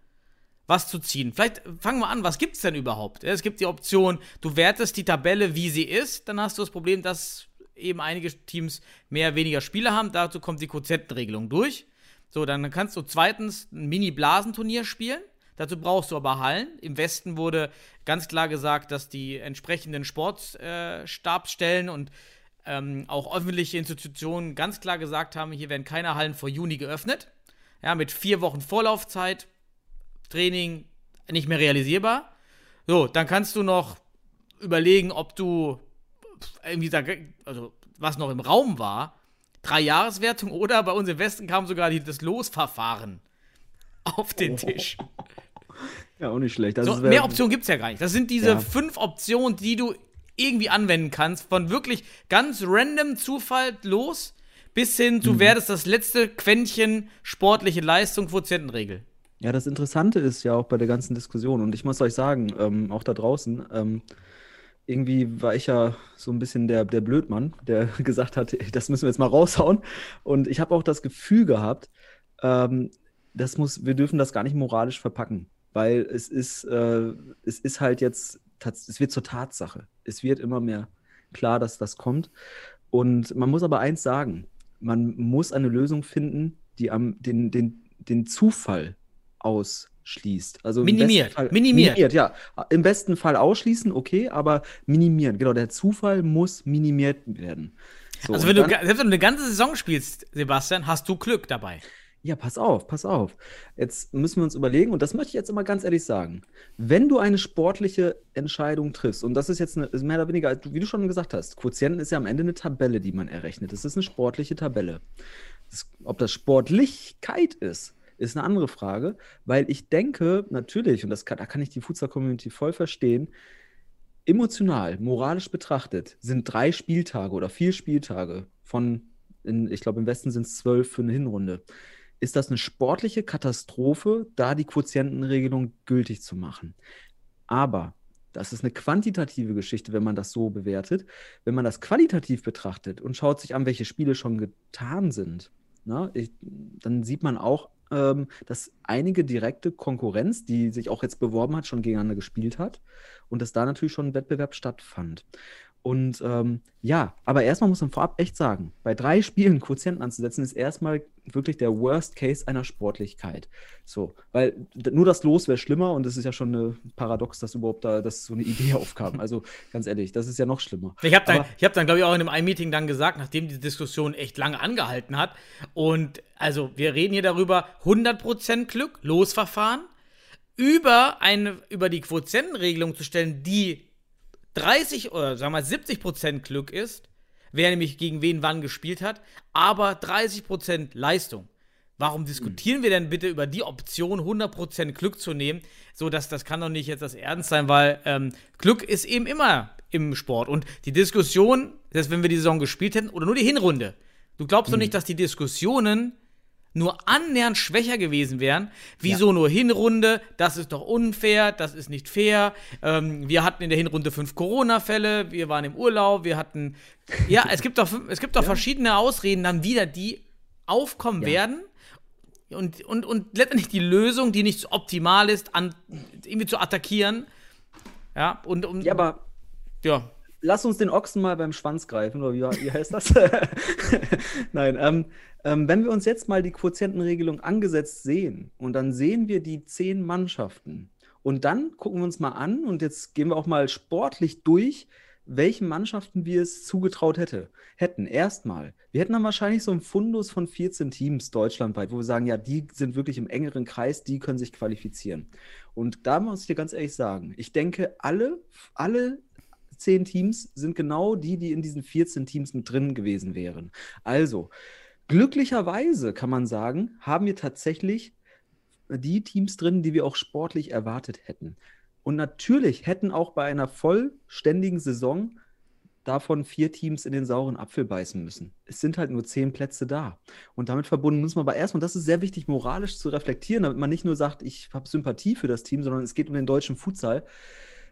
[SPEAKER 5] was zu ziehen? Vielleicht fangen wir an, was gibt es denn überhaupt? Es gibt die Option, du wertest die Tabelle, wie sie ist, dann hast du das Problem, dass eben einige Teams mehr, weniger Spieler haben. Dazu kommt die Quotientenregelung durch. So, dann kannst du zweitens ein Mini-Blasenturnier spielen. Dazu brauchst du aber Hallen. Im Westen wurde ganz klar gesagt, dass die entsprechenden Sportstabsstellen äh, und ähm, auch öffentliche Institutionen ganz klar gesagt haben, hier werden keine Hallen vor Juni geöffnet. Ja, mit vier Wochen Vorlaufzeit, Training nicht mehr realisierbar. So, dann kannst du noch überlegen, ob du irgendwie da, also was noch im Raum war, drei Jahreswertung oder bei uns im Westen kam sogar die, das Losverfahren auf den oh. Tisch.
[SPEAKER 6] Ja, auch nicht schlecht.
[SPEAKER 5] So, mehr Optionen gibt es ja gar nicht. Das sind diese ja. fünf Optionen, die du irgendwie anwenden kannst, von wirklich ganz random Zufall los bis hin, du mhm. werdest das letzte Quäntchen sportliche Leistung Quotientenregel.
[SPEAKER 6] Ja, das Interessante ist ja auch bei der ganzen Diskussion, und ich muss euch sagen, ähm, auch da draußen, ähm, irgendwie war ich ja so ein bisschen der, der Blödmann, der gesagt hat, das müssen wir jetzt mal raushauen. Und ich habe auch das Gefühl gehabt, ähm, das muss, wir dürfen das gar nicht moralisch verpacken, weil es ist, äh, es ist halt jetzt, es wird zur Tatsache. Es wird immer mehr klar, dass das kommt. Und man muss aber eins sagen, man muss eine Lösung finden, die am, den, den, den Zufall ausschließt. Also im
[SPEAKER 5] Minimiert,
[SPEAKER 6] Fall,
[SPEAKER 5] minimiert.
[SPEAKER 6] minimiert. Ja, im besten Fall ausschließen, okay, aber minimieren. Genau, der Zufall muss minimiert werden. So,
[SPEAKER 5] also wenn du,
[SPEAKER 6] dann-
[SPEAKER 5] ga- selbst wenn du eine ganze Saison spielst, Sebastian, hast du Glück dabei.
[SPEAKER 6] Ja, pass auf, pass auf. Jetzt müssen wir uns überlegen, und das möchte ich jetzt immer ganz ehrlich sagen. Wenn du eine sportliche Entscheidung triffst, und das ist jetzt eine, ist mehr oder weniger, wie du schon gesagt hast, Quotienten ist ja am Ende eine Tabelle, die man errechnet. Das ist eine sportliche Tabelle. Das, ob das Sportlichkeit ist, ist eine andere Frage, weil ich denke, natürlich, und das kann, da kann ich die Futsal-Community voll verstehen, emotional, moralisch betrachtet, sind drei Spieltage oder vier Spieltage von, in, ich glaube, im Westen sind es zwölf für eine Hinrunde. Ist das eine sportliche Katastrophe, da die Quotientenregelung gültig zu machen? Aber das ist eine quantitative Geschichte, wenn man das so bewertet. Wenn man das qualitativ betrachtet und schaut sich an, welche Spiele schon getan sind, na, ich, dann sieht man auch, ähm, dass einige direkte Konkurrenz, die sich auch jetzt beworben hat, schon gegeneinander gespielt hat und dass da natürlich schon ein Wettbewerb stattfand. Und ähm, ja, aber erstmal muss man vorab echt sagen, bei drei Spielen Quotienten anzusetzen, ist erstmal wirklich der Worst Case einer Sportlichkeit. So, weil nur das Los wäre schlimmer und es ist ja schon eine Paradox, dass überhaupt da dass so eine Idee aufkam. Also ganz ehrlich, das ist ja noch schlimmer.
[SPEAKER 5] Ich habe dann,
[SPEAKER 6] Aber-
[SPEAKER 5] ich hab dann glaube ich, auch in einem Ein-Meeting dann gesagt, nachdem die Diskussion echt lange angehalten hat. Und also, wir reden hier darüber: 100% Glück, Losverfahren, über, eine, über die Quotientenregelung zu stellen, die 30 oder sagen wir mal 70% Glück ist, wer nämlich gegen wen wann gespielt hat, aber 30% Leistung. Warum diskutieren wir denn bitte über die Option, 100% Glück zu nehmen? So, dass das kann doch nicht jetzt das Ernst sein, weil ähm, Glück ist eben immer im Sport. Und die Diskussion, selbst wenn wir die Saison gespielt hätten, oder nur die Hinrunde, du glaubst doch nicht, dass die Diskussionen nur annähernd schwächer gewesen wären. Wieso nur Hinrunde? Das ist doch unfair, das ist nicht fair. Ähm, wir hatten in der Hinrunde fünf Corona-Fälle, wir waren im Urlaub, wir hatten. Ja, es gibt doch, es gibt doch verschiedene Ausreden dann wieder, die aufkommen
[SPEAKER 6] Ja.
[SPEAKER 5] werden. Und, und, und letztendlich die Lösung, die nicht so optimal ist, an, irgendwie zu attackieren. Ja, und um.
[SPEAKER 6] Ja, aber
[SPEAKER 5] ja.
[SPEAKER 6] lass uns den Ochsen mal beim Schwanz greifen, oder wie, wie heißt das? Nein, ähm, ähm, wenn wir uns jetzt mal die Quotientenregelung angesetzt sehen und dann sehen wir die zehn Mannschaften und dann gucken wir uns mal an und jetzt gehen wir auch mal sportlich durch, welchen Mannschaften wir es zugetraut hätte, hätten. Erstmal, wir hätten dann wahrscheinlich so einen Fundus von 14 Teams deutschlandweit, wo wir sagen, ja, die sind wirklich im engeren Kreis, die können sich qualifizieren. Und da muss ich dir ganz ehrlich sagen, ich denke, alle, alle zehn Teams sind genau die, die in diesen 14 Teams mit drin gewesen wären. Also, glücklicherweise kann man sagen, haben wir tatsächlich die Teams drin, die wir auch sportlich erwartet hätten. Und natürlich hätten auch bei einer vollständigen Saison davon vier Teams in den sauren Apfel beißen müssen. Es sind halt nur zehn Plätze da. Und damit verbunden muss man aber erstmal, das ist sehr wichtig, moralisch zu reflektieren, damit man nicht nur sagt, ich habe Sympathie für das Team, sondern es geht um den deutschen Futsal.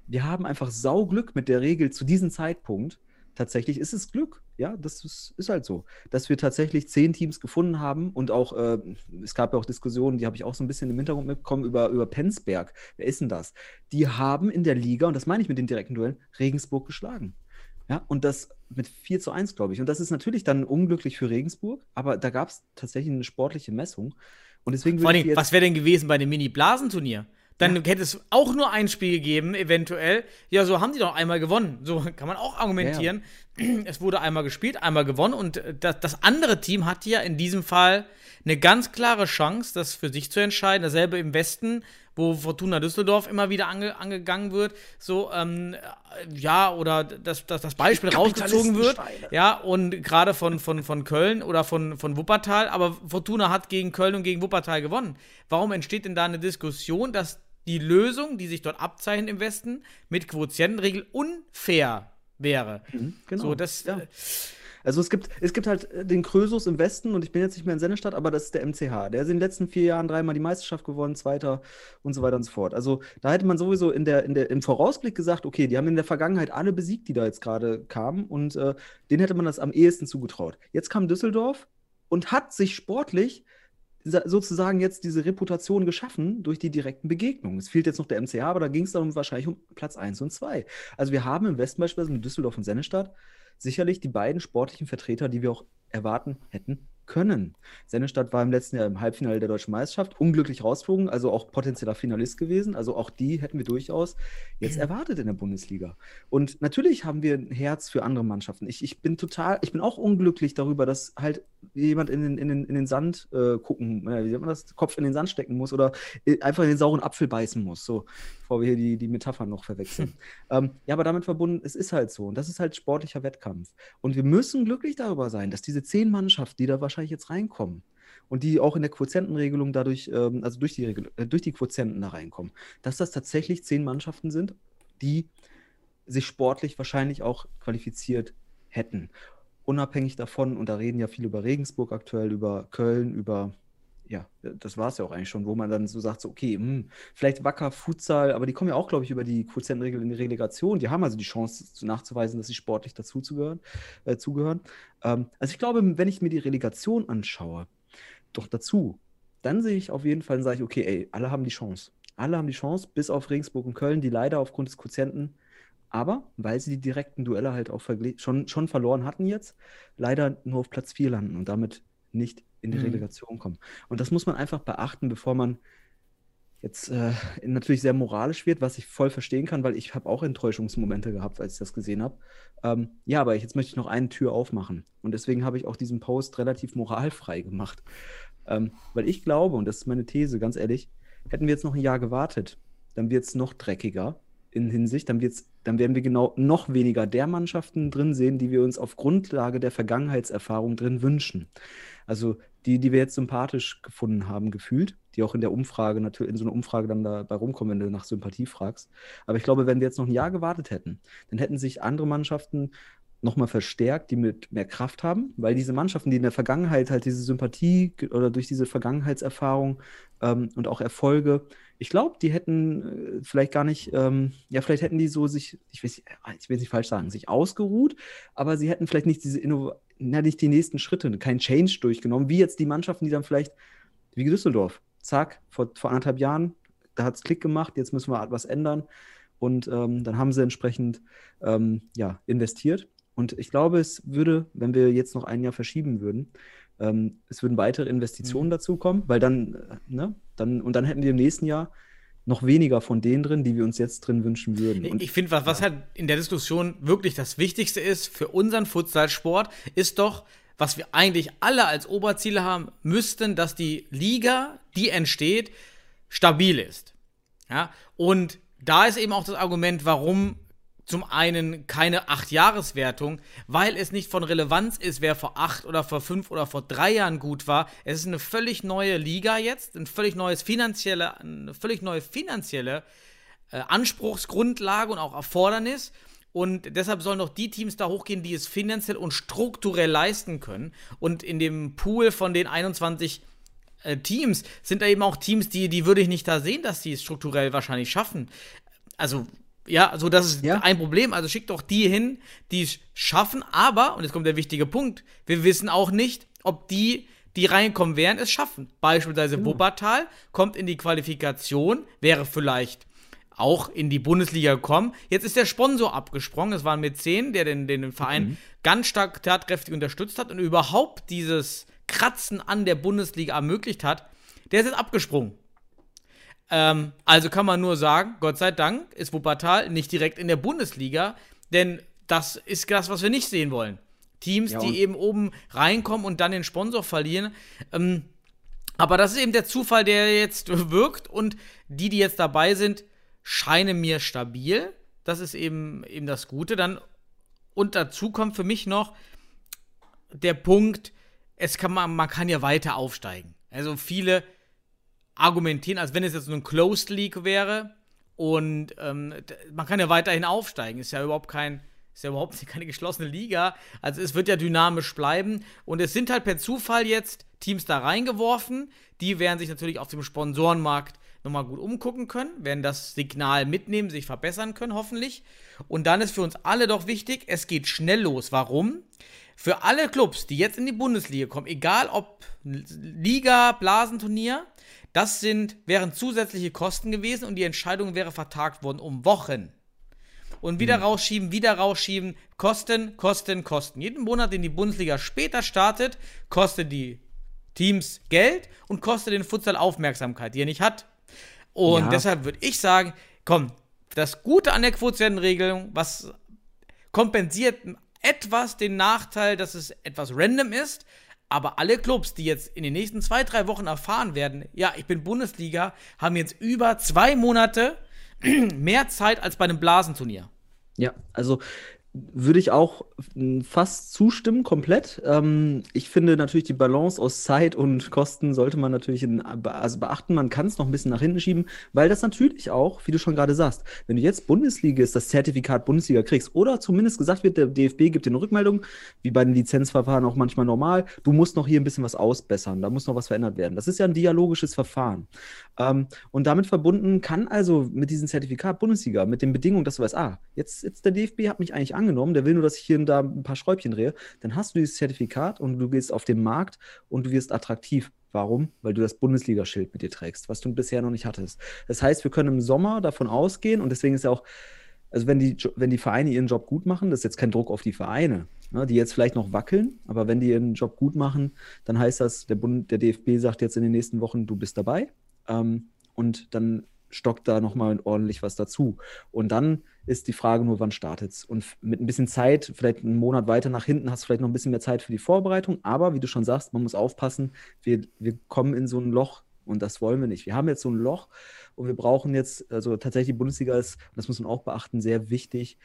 [SPEAKER 6] Wir haben einfach Sauglück mit der Regel zu diesem Zeitpunkt. Tatsächlich ist es Glück, ja, das ist, ist halt so, dass wir tatsächlich zehn Teams gefunden haben und auch, äh, es gab ja auch Diskussionen, die habe ich auch so ein bisschen im Hintergrund mitbekommen, über, über Penzberg. Wer ist denn das? Die haben in der Liga, und das meine ich mit den direkten Duellen, Regensburg geschlagen. Ja, und das mit 4 zu 1, glaube ich. Und das ist natürlich dann unglücklich für Regensburg, aber da gab es tatsächlich eine sportliche Messung. Und deswegen
[SPEAKER 5] Vor allem, was wäre denn gewesen bei dem Mini-Blasenturnier? Dann hätte es auch nur ein Spiel gegeben, eventuell. Ja, so haben die doch einmal gewonnen. So kann man auch argumentieren. Es wurde einmal gespielt, einmal gewonnen und äh, das, das andere Team hatte ja in diesem Fall eine ganz klare Chance, das für sich zu entscheiden. Dasselbe im Westen, wo Fortuna Düsseldorf immer wieder ange, angegangen wird. So, ähm, äh, ja, oder dass das, das Beispiel rausgezogen wird. Ja, und gerade von, von, von Köln oder von, von Wuppertal, aber Fortuna hat gegen Köln und gegen Wuppertal gewonnen. Warum entsteht denn da eine Diskussion, dass die Lösung, die sich dort abzeichnet im Westen, mit Quotientenregel unfair wäre?
[SPEAKER 6] genau.
[SPEAKER 5] So, das.
[SPEAKER 6] Ja.
[SPEAKER 5] äh,
[SPEAKER 6] Also es gibt, es gibt halt äh, den Krösus im Westen und ich bin jetzt nicht mehr in Sennestadt, aber das ist der MCH. Der ist in den letzten vier Jahren dreimal die Meisterschaft gewonnen, Zweiter und so weiter und so fort. Also da hätte man sowieso in der, in der, im Vorausblick gesagt, okay, die haben in der Vergangenheit alle besiegt, die da jetzt gerade kamen und äh, denen hätte man das am ehesten zugetraut. Jetzt kam Düsseldorf und hat sich sportlich sozusagen jetzt diese Reputation geschaffen durch die direkten Begegnungen. Es fehlt jetzt noch der MCH, aber da ging es dann wahrscheinlich um Platz 1 und 2. Also wir haben im Westen beispielsweise mit Düsseldorf und Sennestadt sicherlich die beiden sportlichen Vertreter, die wir auch erwarten hätten können. Sennestadt war im letzten Jahr im Halbfinale der deutschen Meisterschaft unglücklich rausgeflogen, also auch potenzieller Finalist gewesen. Also auch die hätten wir durchaus jetzt erwartet in der Bundesliga. Und natürlich haben wir ein Herz für andere Mannschaften. Ich, ich bin total, ich bin auch unglücklich darüber, dass halt jemand in den, in den, in den Sand äh, gucken, äh, wie nennt man das, Kopf in den Sand stecken muss oder äh, einfach in den sauren Apfel beißen muss, so, bevor wir hier die, die Metaphern noch verwechseln. ähm, ja, aber damit verbunden, es ist halt so. Und das ist halt sportlicher Wettkampf. Und wir müssen glücklich darüber sein, dass diese zehn Mannschaften, die da wahrscheinlich jetzt reinkommen, und die auch in der Quotientenregelung dadurch, ähm, also durch die, äh, durch die Quotienten da reinkommen, dass das tatsächlich zehn Mannschaften sind, die sich sportlich wahrscheinlich auch qualifiziert hätten. Unabhängig davon, und da reden ja viele über Regensburg aktuell, über Köln, über, ja, das war es ja auch eigentlich schon, wo man dann so sagt, so, okay, mh, hm, vielleicht Wacker, Futsal, aber die kommen ja auch, glaube ich, über die Quotientenregel in die Relegation. Die haben also die Chance nachzuweisen, dass sie sportlich dazu zugehören. Äh, zugehören. Ähm, also ich glaube, wenn ich mir die Relegation anschaue, doch dazu, dann sehe ich auf jeden Fall, sage ich, okay, ey, alle haben die Chance. Alle haben die Chance, bis auf Regensburg und Köln, die leider aufgrund des Quotienten aber weil sie die direkten Duelle halt auch schon, schon verloren hatten jetzt, leider nur auf Platz 4 landen und damit nicht in die mhm. Relegation kommen. Und das muss man einfach beachten, bevor man jetzt äh, natürlich sehr moralisch wird, was ich voll verstehen kann, weil ich habe auch Enttäuschungsmomente gehabt, als ich das gesehen habe. Ähm, ja, aber jetzt möchte ich noch eine Tür aufmachen. Und deswegen habe ich auch diesen Post relativ moralfrei gemacht. Ähm, weil ich glaube, und das ist meine These, ganz ehrlich, hätten wir jetzt noch ein Jahr gewartet, dann wird es noch dreckiger in Hinsicht, dann, wird's, dann werden wir genau noch weniger der Mannschaften drin sehen, die wir uns auf Grundlage der Vergangenheitserfahrung drin wünschen. Also die, die wir jetzt sympathisch gefunden haben, gefühlt, die auch in der Umfrage, natürlich in so einer Umfrage dann dabei rumkommen, wenn du nach Sympathie fragst. Aber ich glaube, wenn wir jetzt noch ein Jahr gewartet hätten, dann hätten sich andere Mannschaften nochmal verstärkt, die mit mehr Kraft haben, weil diese Mannschaften, die in der Vergangenheit halt diese Sympathie oder durch diese Vergangenheitserfahrung ähm, und auch Erfolge, ich glaube, die hätten äh, vielleicht gar nicht, ähm, ja, vielleicht hätten die so sich, ich, weiß, ich will es nicht falsch sagen, sich ausgeruht, aber sie hätten vielleicht nicht diese Inno na, nicht die nächsten Schritte, kein Change durchgenommen, wie jetzt die Mannschaften, die dann vielleicht, wie Düsseldorf, zack, vor, vor anderthalb Jahren, da hat es Klick gemacht, jetzt müssen wir was ändern. Und ähm, dann haben sie entsprechend ähm, ja, investiert. Und ich glaube, es würde, wenn wir jetzt noch ein Jahr verschieben würden, ähm, es würden weitere Investitionen mhm. dazukommen, weil dann, äh, ne, dann, und dann hätten wir im nächsten Jahr noch weniger von denen drin, die wir uns jetzt drin wünschen würden. Und,
[SPEAKER 5] ich finde, was, was halt in der Diskussion wirklich das Wichtigste ist für unseren Futsalsport, ist doch, was wir eigentlich alle als Oberziele haben müssten, dass die Liga, die entsteht, stabil ist. Ja, und da ist eben auch das Argument, warum zum einen keine Acht-Jahres-Wertung, weil es nicht von Relevanz ist, wer vor acht oder vor fünf oder vor drei Jahren gut war. Es ist eine völlig neue Liga jetzt, ein völlig neues finanzielle, eine völlig neue finanzielle äh, Anspruchsgrundlage und auch Erfordernis. Und deshalb sollen auch die Teams da hochgehen, die es finanziell und strukturell leisten können. Und in dem Pool von den 21 äh, Teams sind da eben auch Teams, die, die würde ich nicht da sehen, dass die es strukturell wahrscheinlich schaffen. Also ja, also das ist ja. ein Problem. Also schickt doch die hin, die es schaffen. Aber, und jetzt kommt der wichtige Punkt, wir wissen auch nicht, ob die, die reinkommen werden, es schaffen. Beispielsweise genau. Wuppertal kommt in die Qualifikation, wäre vielleicht auch in die Bundesliga gekommen. Jetzt ist der Sponsor abgesprungen. Es war ein Mäzen, der den, den Verein mhm. ganz stark tatkräftig unterstützt hat und überhaupt dieses Kratzen an der Bundesliga ermöglicht hat. Der ist jetzt abgesprungen. Ähm, also kann man nur sagen, Gott sei Dank ist Wuppertal nicht direkt in der Bundesliga, denn das ist das, was wir nicht sehen wollen. Teams, ja, die eben oben reinkommen und dann den Sponsor verlieren. Ähm, aber das ist eben der Zufall, der jetzt wirkt und die, die jetzt dabei sind, scheinen mir stabil. Das ist eben, eben das Gute. Dann und dazu kommt für mich noch der Punkt, es kann man, man kann ja weiter aufsteigen. Also viele argumentieren, als wenn es jetzt so ein Closed League wäre. Und ähm, man kann ja weiterhin aufsteigen. Ist ja überhaupt kein, Ist ja überhaupt keine geschlossene Liga. Also es wird ja dynamisch bleiben. Und es sind halt per Zufall jetzt Teams da reingeworfen. Die werden sich natürlich auf dem Sponsorenmarkt nochmal gut umgucken können, werden das Signal mitnehmen, sich verbessern können, hoffentlich. Und dann ist für uns alle doch wichtig, es geht schnell los. Warum? Für alle Clubs, die jetzt in die Bundesliga kommen, egal ob Liga, Blasenturnier, das sind, wären zusätzliche Kosten gewesen und die Entscheidung wäre vertagt worden um Wochen. Und wieder mhm. rausschieben, wieder rausschieben. Kosten, Kosten, Kosten. Jeden Monat, den die Bundesliga später startet, kostet die Teams Geld und kostet den Futsal Aufmerksamkeit, die er nicht hat. Und ja. deshalb würde ich sagen, komm, das Gute an der Quotientenregelung, was kompensiert etwas den Nachteil, dass es etwas random ist, aber alle Clubs, die jetzt in den nächsten zwei, drei Wochen erfahren werden, ja, ich bin Bundesliga, haben jetzt über zwei Monate mehr Zeit als bei einem Blasenturnier.
[SPEAKER 6] Ja, also würde ich auch hm, fast zustimmen, komplett. Ähm, ich finde natürlich die Balance aus Zeit und Kosten sollte man natürlich in, also beachten. Man kann es noch ein bisschen nach hinten schieben, weil das natürlich auch, wie du schon gerade sagst, wenn du jetzt Bundesliga ist, das Zertifikat Bundesliga kriegst oder zumindest gesagt wird, der DFB gibt dir eine Rückmeldung, wie bei den Lizenzverfahren auch manchmal normal, du musst noch hier ein bisschen was ausbessern, da muss noch was verändert werden. Das ist ja ein dialogisches Verfahren. Ähm, und damit verbunden kann also mit diesem Zertifikat Bundesliga, mit den Bedingungen, dass du weißt, ah, jetzt, jetzt der DFB hat mich eigentlich angenommen, der will nur, dass ich hier und da ein paar Schräubchen drehe, dann hast du dieses Zertifikat und du gehst auf den Markt und du wirst attraktiv. Warum? Weil du das Bundesliga-Schild mit dir trägst, was du bisher noch nicht hattest. Das heißt, wir können im Sommer davon ausgehen und deswegen ist ja auch, also wenn die, wenn die Vereine ihren Job gut machen, das ist jetzt kein Druck auf die Vereine, ne, die jetzt vielleicht noch wackeln, aber wenn die ihren Job gut machen, dann heißt das, der, Bund, der DFB sagt jetzt in den nächsten Wochen, du bist dabei. Ähm, und dann stockt da nochmal ordentlich was dazu. Und dann ist die Frage nur, wann startet es? Und mit ein bisschen Zeit, vielleicht einen Monat weiter nach hinten, hast du vielleicht noch ein bisschen mehr Zeit für die Vorbereitung. Aber wie du schon sagst, man muss aufpassen, wir, wir kommen in so ein Loch und das wollen wir nicht. Wir haben jetzt so ein Loch und wir brauchen jetzt, also tatsächlich die Bundesliga ist, das muss man auch beachten, sehr wichtig,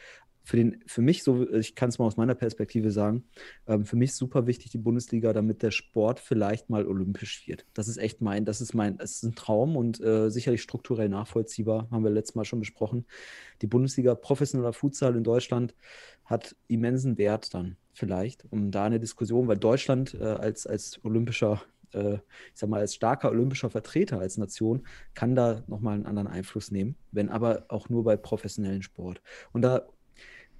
[SPEAKER 6] für, den, für mich, so, ich kann es mal aus meiner Perspektive sagen, ähm, für mich super wichtig die Bundesliga, damit der Sport vielleicht mal olympisch wird. Das ist echt mein, das ist mein, es ist ein Traum und äh, sicherlich strukturell nachvollziehbar, haben wir letztes Mal schon besprochen. Die Bundesliga professioneller Futsal in Deutschland hat immensen Wert dann vielleicht, um da eine Diskussion, weil Deutschland äh, als, als olympischer äh, ich sag mal, als starker olympischer Vertreter als Nation kann da nochmal einen anderen Einfluss nehmen, wenn aber auch nur bei professionellen Sport. Und da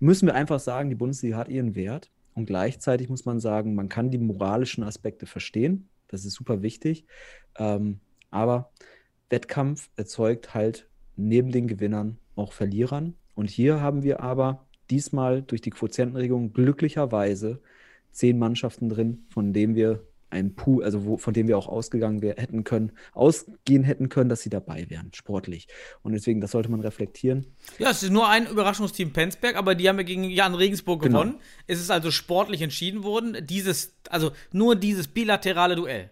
[SPEAKER 6] müssen wir einfach sagen, die Bundesliga hat ihren Wert. Und gleichzeitig muss man sagen, man kann die moralischen Aspekte verstehen. Das ist super wichtig. Ähm, aber Wettkampf erzeugt halt neben den Gewinnern auch Verlierern. Und hier haben wir aber diesmal durch die Quotientenregelung glücklicherweise zehn Mannschaften drin, von denen wir ein Pool, also wo, von dem wir auch ausgegangen wär, hätten können, ausgehen hätten können, dass sie dabei wären, sportlich. Und deswegen, das sollte man reflektieren.
[SPEAKER 5] Ja, es ist nur ein Überraschungsteam Penzberg, aber die haben ja gegen Jan Regensburg genau. gewonnen. Es ist also sportlich entschieden worden. Dieses, also nur dieses bilaterale Duell.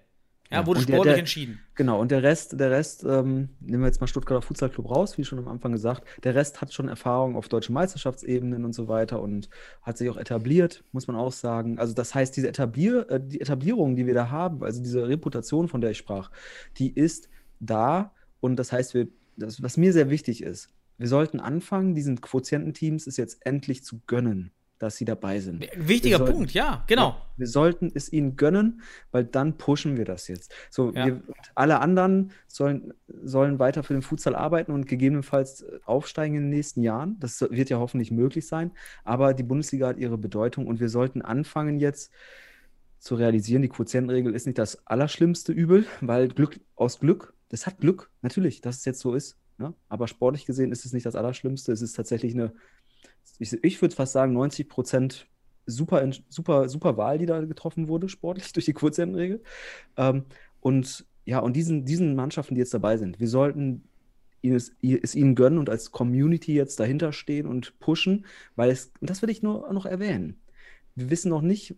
[SPEAKER 5] Ja, wurde sportlich
[SPEAKER 6] der, der,
[SPEAKER 5] entschieden.
[SPEAKER 6] Genau, und der Rest, der Rest, ähm, nehmen wir jetzt mal Stuttgarter Futsal Club raus, wie schon am Anfang gesagt. Der Rest hat schon Erfahrung auf deutschen Meisterschaftsebenen und so weiter und hat sich auch etabliert, muss man auch sagen. Also das heißt, diese Etablier, äh, die Etablierung, die wir da haben, also diese Reputation, von der ich sprach, die ist da und das heißt, wir, das, was mir sehr wichtig ist, wir sollten anfangen, diesen Quotiententeams es jetzt endlich zu gönnen dass sie dabei sind.
[SPEAKER 5] Wichtiger sollten, Punkt, ja, genau. Ja,
[SPEAKER 6] wir sollten es ihnen gönnen, weil dann pushen wir das jetzt. So, ja. wir, alle anderen sollen, sollen weiter für den Futsal arbeiten und gegebenenfalls äh, aufsteigen in den nächsten Jahren. Das wird ja hoffentlich möglich sein. Aber die Bundesliga hat ihre Bedeutung und wir sollten anfangen jetzt zu realisieren, die Quotientenregel ist nicht das allerschlimmste Übel, weil Glück aus Glück, das hat Glück, natürlich, dass es jetzt so ist. Ne? Aber sportlich gesehen ist es nicht das Allerschlimmste. Es ist tatsächlich eine ich, ich würde fast sagen, 90 Prozent super, super, super Wahl, die da getroffen wurde, sportlich durch die Kurzrentenregel. Ähm, und ja, und diesen, diesen Mannschaften, die jetzt dabei sind, wir sollten es, es ihnen gönnen und als Community jetzt dahinter stehen und pushen, weil es, und das will ich nur noch erwähnen. Wir wissen noch nicht,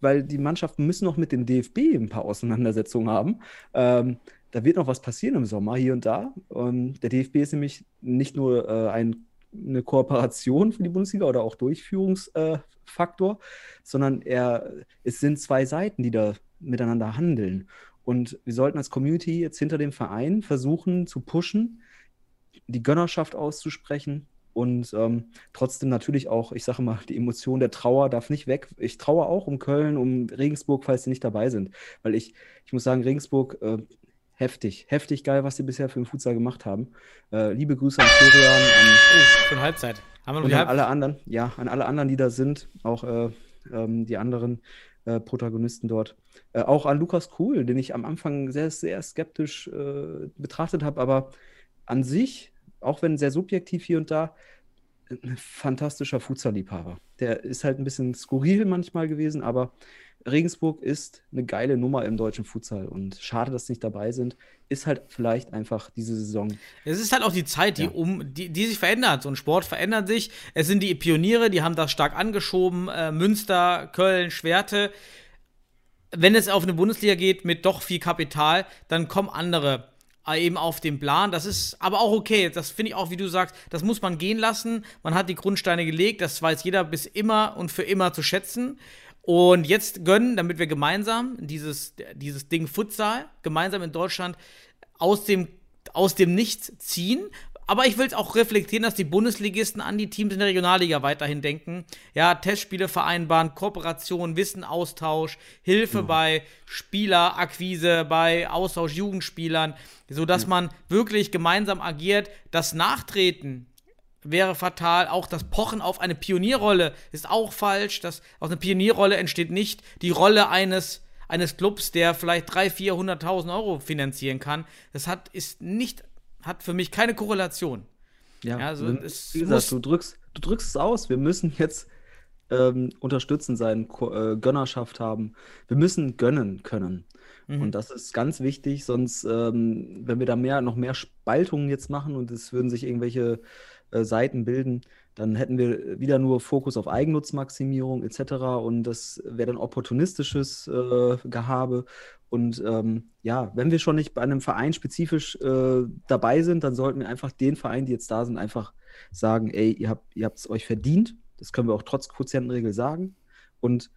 [SPEAKER 6] weil die Mannschaften müssen noch mit dem DFB ein paar Auseinandersetzungen haben. Ähm, da wird noch was passieren im Sommer hier und da. Ähm, der DFB ist nämlich nicht nur äh, ein eine Kooperation für die Bundesliga oder auch Durchführungsfaktor, sondern er, es sind zwei Seiten, die da miteinander handeln. Und wir sollten als Community jetzt hinter dem Verein versuchen zu pushen, die Gönnerschaft auszusprechen Und ähm, trotzdem natürlich auch, ich sage mal, die Emotion der Trauer darf nicht weg. Ich traue auch um Köln, um Regensburg, falls sie nicht dabei sind. Weil ich, ich muss sagen, Regensburg, äh, heftig, heftig geil, was sie bisher für den Futsal gemacht haben. Äh, liebe Grüße an Florian, an,
[SPEAKER 5] Oh, schon Halbzeit. Haben wir
[SPEAKER 6] und an alle anderen, ja, an alle anderen, die da sind, auch äh, ähm, die anderen äh, Protagonisten dort. Äh, auch an Lukas Kuhl, den ich am Anfang sehr, sehr skeptisch äh, betrachtet habe, aber an sich, auch wenn sehr subjektiv hier und da, ein fantastischer Futsal-Liebhaber. Der ist halt ein bisschen skurril manchmal gewesen, aber Regensburg ist eine geile Nummer im deutschen Futsal und schade, dass sie nicht dabei sind. Ist halt vielleicht einfach diese Saison.
[SPEAKER 5] Es ist halt auch die Zeit, die,
[SPEAKER 6] Ja.
[SPEAKER 5] um, die, die sich verändert. So ein Sport verändert sich. Es sind die Pioniere, die haben das stark angeschoben. Äh, Münster, Köln, Schwerte. Wenn es auf eine Bundesliga geht mit doch viel Kapital, dann kommen andere äh, eben auf den Plan. Das ist aber auch okay. Das finde ich auch, wie du sagst, das muss man gehen lassen. Man hat die Grundsteine gelegt. Das weiß jeder bis immer und für immer zu schätzen. Und jetzt gönnen, damit wir gemeinsam dieses, dieses Ding Futsal gemeinsam in Deutschland aus dem, aus dem Nichts ziehen. Aber ich will es auch reflektieren, dass die Bundesligisten an die Teams in der Regionalliga weiterhin denken. Ja, Testspiele vereinbaren, Kooperation, Wissenaustausch, Hilfe bei Spielerakquise, bei Austausch Jugendspielern, sodass man wirklich gemeinsam agiert. Das Nachtreten wäre fatal. Auch das Pochen auf eine Pionierrolle ist auch falsch. Das, aus einer Pionierrolle entsteht nicht die Rolle eines, eines Clubs, der vielleicht 300.000, 400.000 Euro finanzieren kann. Das hat, ist nicht, hat für mich keine Korrelation.
[SPEAKER 6] Ja,
[SPEAKER 5] Ja, also es
[SPEAKER 6] wie gesagt, du drückst, du drückst es aus. Wir müssen jetzt ähm, unterstützend sein, äh, Gönnerschaft haben. Wir müssen gönnen können.
[SPEAKER 5] Mhm.
[SPEAKER 6] Und das ist ganz wichtig, sonst, ähm, wenn wir da mehr, noch mehr Spaltungen jetzt machen und es würden sich irgendwelche äh, Seiten bilden, dann hätten wir wieder nur Fokus auf Eigennutzmaximierung etc. Und das wäre dann opportunistisches äh, Gehabe. Und ähm, ja, wenn wir schon nicht bei einem Verein spezifisch äh, dabei sind, dann sollten wir einfach den Vereinen, die jetzt da sind, einfach sagen, ey, ihr habt es euch verdient. Das können wir auch trotz Quotientenregel sagen. Und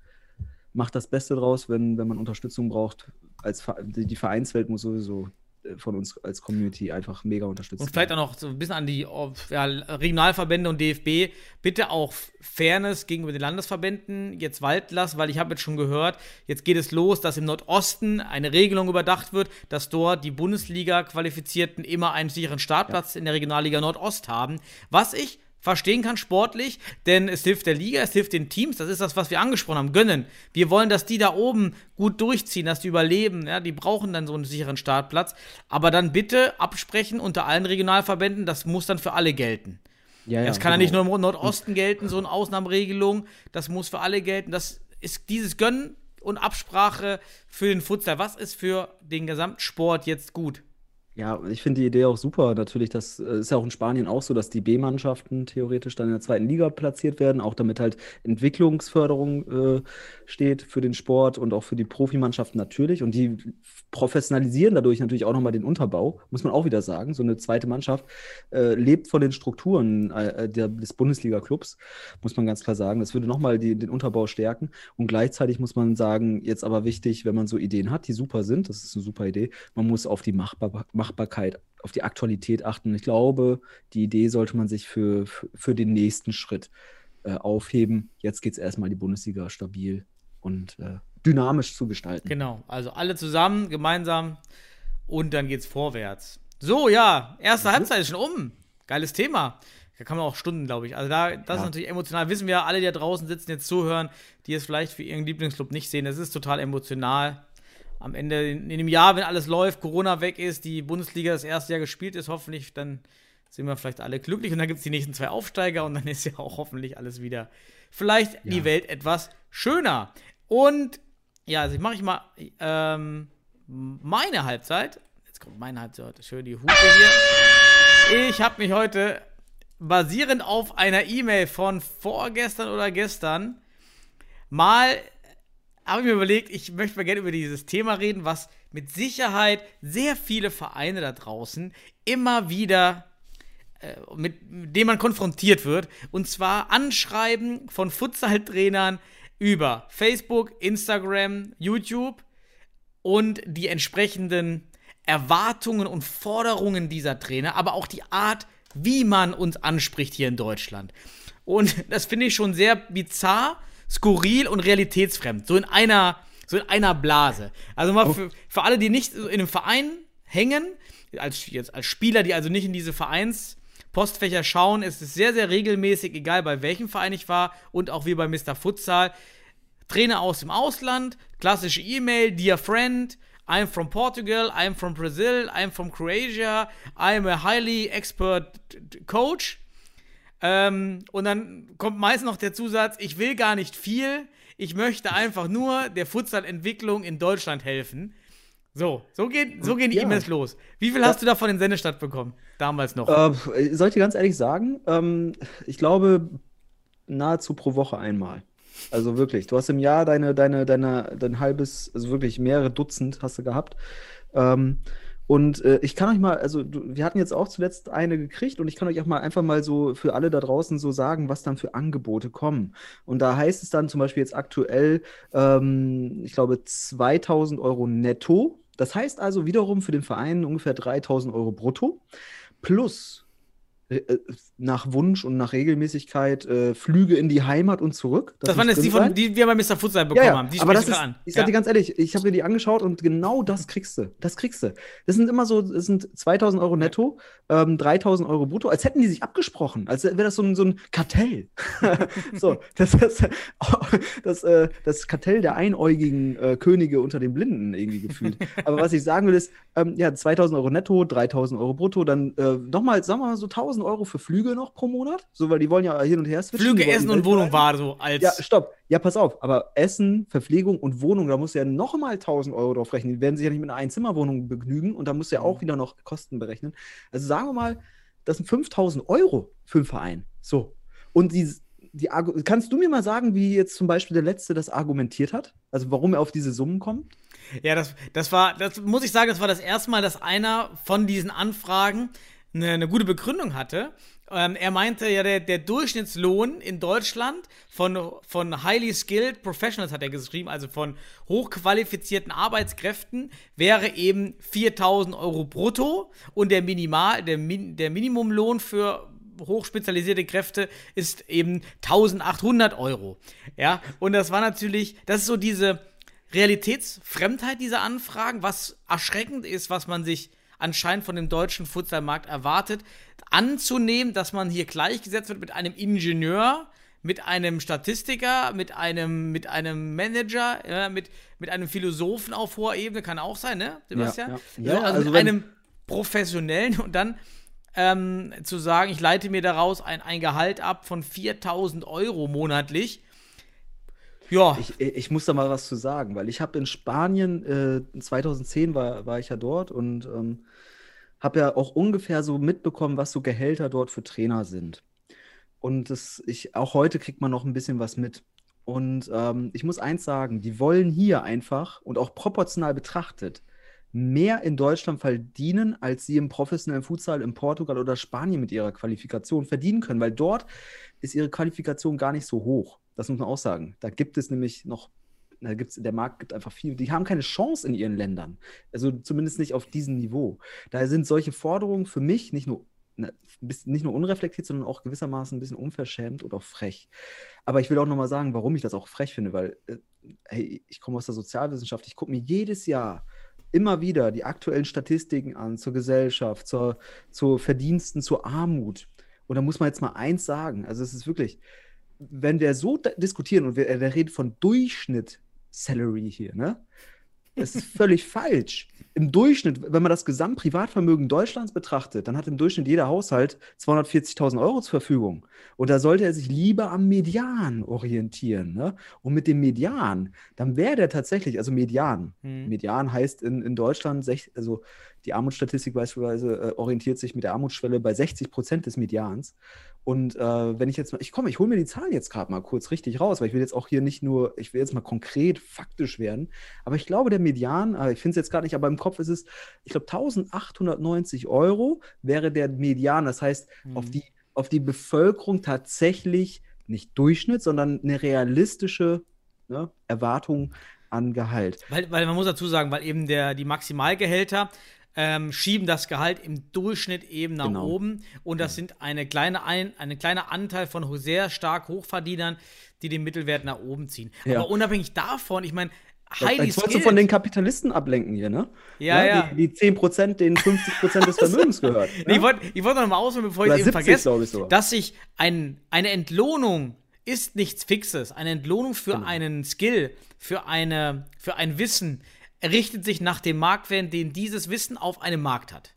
[SPEAKER 6] macht das Beste draus, wenn, wenn man Unterstützung braucht. Als die, Vereinswelt muss sowieso von uns als Community einfach mega unterstützt
[SPEAKER 5] Und vielleicht auch noch so ein bisschen an die ja, Regionalverbände und DFB. Bitte auch Fairness gegenüber den Landesverbänden jetzt walten lassen, weil ich habe jetzt schon gehört, jetzt geht es los, dass im Nordosten eine Regelung überdacht wird, dass dort die Bundesliga-Qualifizierten immer einen sicheren Startplatz in der Regionalliga Nordost haben. Was ich verstehen kann sportlich, denn es hilft der Liga, es hilft den Teams, das ist das, was wir angesprochen haben, gönnen. Wir wollen, dass die da oben gut durchziehen, dass die überleben, ja, die brauchen dann so einen sicheren Startplatz, aber dann bitte absprechen unter allen Regionalverbänden, das muss dann für alle gelten.
[SPEAKER 6] Ja, ja,
[SPEAKER 5] das kann ja nicht
[SPEAKER 6] genau.
[SPEAKER 5] nur im Nordosten gelten, so eine Ausnahmeregelung, das muss für alle gelten, das ist dieses Gönnen und Absprache für den Futsal, was ist für den Gesamtsport jetzt gut?
[SPEAKER 6] Ja, ich finde die Idee auch super. Natürlich, das äh, ist ja auch in Spanien auch so, dass die B-Mannschaften theoretisch dann in der zweiten Liga platziert werden, auch damit halt Entwicklungsförderung äh, steht für den Sport und auch für die Profimannschaften natürlich. Und die professionalisieren dadurch natürlich auch nochmal den Unterbau, muss man auch wieder sagen. So eine zweite Mannschaft äh, lebt von den Strukturen äh, der, des Bundesliga-Clubs, muss man ganz klar sagen. Das würde nochmal den Unterbau stärken. Und gleichzeitig muss man sagen, jetzt aber wichtig, wenn man so Ideen hat, die super sind, das ist eine super Idee, man muss auf die Machbar Machbarkeit, auf die Aktualität achten. Ich glaube, die Idee sollte man sich für, für, für den nächsten Schritt äh, aufheben. Jetzt geht es erstmal die Bundesliga stabil und äh, dynamisch zu gestalten.
[SPEAKER 5] Genau, also alle zusammen, gemeinsam und dann geht's vorwärts. So, ja, erste Halbzeit ist schon um. Geiles Thema. Da kann man auch Stunden, glaube ich. Also da, das ist
[SPEAKER 6] Ja.
[SPEAKER 5] natürlich emotional. Wissen wir alle, die da draußen sitzen, jetzt zuhören, die es vielleicht für ihren Lieblingsclub nicht sehen. Das ist total emotional. Am Ende, in, in dem Jahr, wenn alles läuft, Corona weg ist, die Bundesliga das erste Jahr gespielt ist, hoffentlich, dann sind wir vielleicht alle glücklich und dann gibt es die nächsten zwei Aufsteiger und dann ist ja auch hoffentlich alles wieder vielleicht die Welt etwas schöner. Und ja, also ich mache ich mal ähm, meine Halbzeit. Jetzt kommt meine Halbzeit. Schön die Hupe hier. Ich habe mich heute basierend auf einer E-Mail von vorgestern oder gestern mal habe ich mir überlegt, ich möchte mal gerne über dieses Thema reden, was mit Sicherheit sehr viele Vereine da draußen immer wieder äh, mit, mit dem man konfrontiert wird. Und zwar Anschreiben von Futsal-Trainern über Facebook, Instagram, YouTube und die entsprechenden Erwartungen und Forderungen dieser Trainer, aber auch die Art, wie man uns anspricht hier in Deutschland. Und das finde ich schon sehr bizarr, skurril und realitätsfremd. So in einer, so in einer Blase. Also mal für, für alle, die nicht in einem Verein hängen, als, jetzt als Spieler, die also nicht in diese Vereinspostfächer schauen, ist es sehr, sehr regelmäßig, egal bei welchem Verein ich war und auch wie bei Mr. Futsal. Trainer aus dem Ausland, klassische E-Mail, dear friend, I'm from Portugal, I'm from Brazil, I'm from Croatia, I'm a highly expert coach. Ähm, und dann kommt meist noch der Zusatz, ich will gar nicht viel, ich möchte einfach nur der Futsal-Entwicklung in Deutschland helfen. So, so, geht, so gehen die
[SPEAKER 6] Ja.
[SPEAKER 5] E-Mails los. Wie viel hast du davon in Sendestadt bekommen? Damals noch.
[SPEAKER 6] Äh, soll ich dir ganz ehrlich sagen, ähm, ich glaube nahezu pro Woche einmal. Also wirklich, du hast im Jahr deine, deine, deine, dein halbes, also wirklich mehrere Dutzend hast du gehabt. Ähm, und äh, ich kann euch mal, also du, wir hatten jetzt auch zuletzt eine gekriegt und ich kann euch auch mal einfach mal so für alle da draußen so sagen, was dann für Angebote kommen. Und da heißt es dann zum Beispiel jetzt aktuell, ähm, ich glaube, 2000 Euro netto. Das heißt also wiederum für den Verein ungefähr 3000 Euro brutto plus nach Wunsch und nach Regelmäßigkeit äh, Flüge in die Heimat und zurück.
[SPEAKER 5] das
[SPEAKER 6] muss
[SPEAKER 5] waren jetzt die, von, die wir bei Mr. Futsal bekommen
[SPEAKER 6] Ja, ja,
[SPEAKER 5] haben. Die
[SPEAKER 6] aber das ist,
[SPEAKER 5] an.
[SPEAKER 6] ich sag
[SPEAKER 5] ja?
[SPEAKER 6] dir ganz ehrlich, ich habe mir die angeschaut und genau das kriegst du. Das kriegst du. Das sind immer so, das sind 2000 Euro netto, ähm, 3000 Euro brutto, als hätten die sich abgesprochen, als wäre das so ein, so ein Kartell. so, das ist das, äh, das Kartell der einäugigen äh, Könige unter den Blinden irgendwie gefühlt. Aber was ich sagen will ist, ähm, ja, 2000 Euro netto, 3000 Euro brutto, dann äh, nochmal, sagen wir mal so 1000 Euro für Flüge noch pro Monat, so, weil die wollen ja hin und her switchen.
[SPEAKER 5] Flüge, Essen und. Wohnung war so als.
[SPEAKER 6] Ja, stopp. Ja, pass auf. Aber Essen, Verpflegung und Wohnung, da musst du ja nochmal 1000 Euro drauf rechnen. Die werden sich ja nicht mit einer Einzimmerwohnung begnügen und da musst du ja
[SPEAKER 5] Mhm.
[SPEAKER 6] auch wieder noch Kosten berechnen. Also sagen wir mal, das sind 5000 Euro für einen Verein. So. Und die, die, kannst du mir mal sagen, wie jetzt zum Beispiel der Letzte das argumentiert hat? Also warum er auf diese Summen kommt?
[SPEAKER 5] Ja, das, das war, das muss ich sagen, das war das erste Mal, dass einer von diesen Anfragen eine, eine gute Begründung hatte. Ähm, er meinte ja, der, der Durchschnittslohn in Deutschland von, von highly skilled professionals, hat er geschrieben, also von hochqualifizierten Arbeitskräften, wäre eben 4000 Euro brutto und der Minimal, der, Min, der Minimumlohn für hochspezialisierte Kräfte ist eben 1800 Euro. Ja, und das war natürlich, das ist so diese Realitätsfremdheit dieser Anfragen, was erschreckend ist, was man sich anscheinend von dem deutschen Futsalmarkt erwartet, anzunehmen, dass man hier gleichgesetzt wird mit einem Ingenieur, mit einem Statistiker, mit einem, mit einem Manager, ja, mit, mit einem Philosophen auf hoher Ebene, kann auch sein, ne, Sebastian?
[SPEAKER 6] ja.
[SPEAKER 5] So,
[SPEAKER 6] Ja,
[SPEAKER 5] also,
[SPEAKER 6] also
[SPEAKER 5] mit einem Professionellen und dann ähm, zu sagen, ich leite mir daraus ein, ein Gehalt ab von 4000 Euro monatlich. Ja,
[SPEAKER 6] Ich, ich muss da mal was zu sagen, weil ich habe in Spanien, äh, 2010 war, war ich ja dort und ähm, habe ja auch ungefähr so mitbekommen, was so Gehälter dort für Trainer sind. Und das, ich, auch heute kriegt man noch ein bisschen was mit. Und ähm, ich muss eins sagen, die wollen hier einfach und auch proportional betrachtet mehr in Deutschland verdienen, als sie im professionellen Futsal in Portugal oder Spanien mit ihrer Qualifikation verdienen können, weil dort ist ihre Qualifikation gar nicht so hoch. Das muss man auch sagen. Da gibt es nämlich noch, da gibt's, der Markt gibt einfach viel. Die haben keine Chance in ihren Ländern. Also zumindest nicht auf diesem Niveau. Daher sind solche Forderungen für mich nicht nur, ne, nicht nur unreflektiert, sondern auch gewissermaßen ein bisschen unverschämt und auch frech. Aber ich will auch nochmal sagen, warum ich das auch frech finde, weil äh, hey, ich komme aus der Sozialwissenschaft, ich gucke mir jedes Jahr immer wieder die aktuellen Statistiken an zur Gesellschaft, zur, zu Verdiensten, zur Armut. Und da muss man jetzt mal eins sagen. Also es ist wirklich, wenn wir so diskutieren und wir, äh, der redet von Durchschnitt Salary hier, ne? Das ist völlig falsch. Im Durchschnitt, wenn man das Gesamtprivatvermögen Deutschlands betrachtet, dann hat im Durchschnitt jeder Haushalt 240.000 Euro zur Verfügung. Und da sollte er sich lieber am Median orientieren. Ne? Und mit dem Median, dann wäre der tatsächlich, also Median.
[SPEAKER 5] Hm.
[SPEAKER 6] Median heißt in, in Deutschland, sech, also die Armutsstatistik beispielsweise äh, orientiert sich mit der Armutsschwelle bei 60 Prozent des Medians. Und äh, wenn ich jetzt mal, ich komme, ich hole mir die Zahlen jetzt gerade mal kurz richtig raus, weil ich will jetzt auch hier nicht nur, ich will jetzt mal konkret faktisch werden, aber ich glaube, der Median, äh, ich finde es jetzt gerade nicht, aber im Kopf ist es, ich glaube, 1890 Euro wäre der Median. Das heißt, auf, die, auf die Bevölkerung tatsächlich nicht Durchschnitt, sondern eine realistische ne, Erwartung an Gehalt.
[SPEAKER 5] Weil, weil man muss dazu sagen, weil eben der, die Maximalgehälter ähm, schieben das Gehalt im Durchschnitt eben nach
[SPEAKER 6] Genau.
[SPEAKER 5] oben. Und das sind eine kleine, ein, eine kleine Anteil von sehr stark Hochverdienern, die den Mittelwert nach oben ziehen.
[SPEAKER 6] Ja.
[SPEAKER 5] Aber unabhängig davon, ich meine, Heidi
[SPEAKER 6] Jetzt wolltest du von den Kapitalisten ablenken hier, ne?
[SPEAKER 5] Ja, ja.
[SPEAKER 6] Die, die 10%, denen 50% des Vermögens gehört.
[SPEAKER 5] Nee, ich wollte ich wollt noch mal ausholen, bevor ich
[SPEAKER 6] Oder
[SPEAKER 5] es eben
[SPEAKER 6] 70,
[SPEAKER 5] vergesse,
[SPEAKER 6] ich sogar.
[SPEAKER 5] dass sich ein, eine Entlohnung ist nichts Fixes. Eine Entlohnung für
[SPEAKER 6] Genau.
[SPEAKER 5] einen Skill, für, eine, für ein Wissen, richtet sich nach dem Marktwert, den dieses Wissen auf einem Markt hat.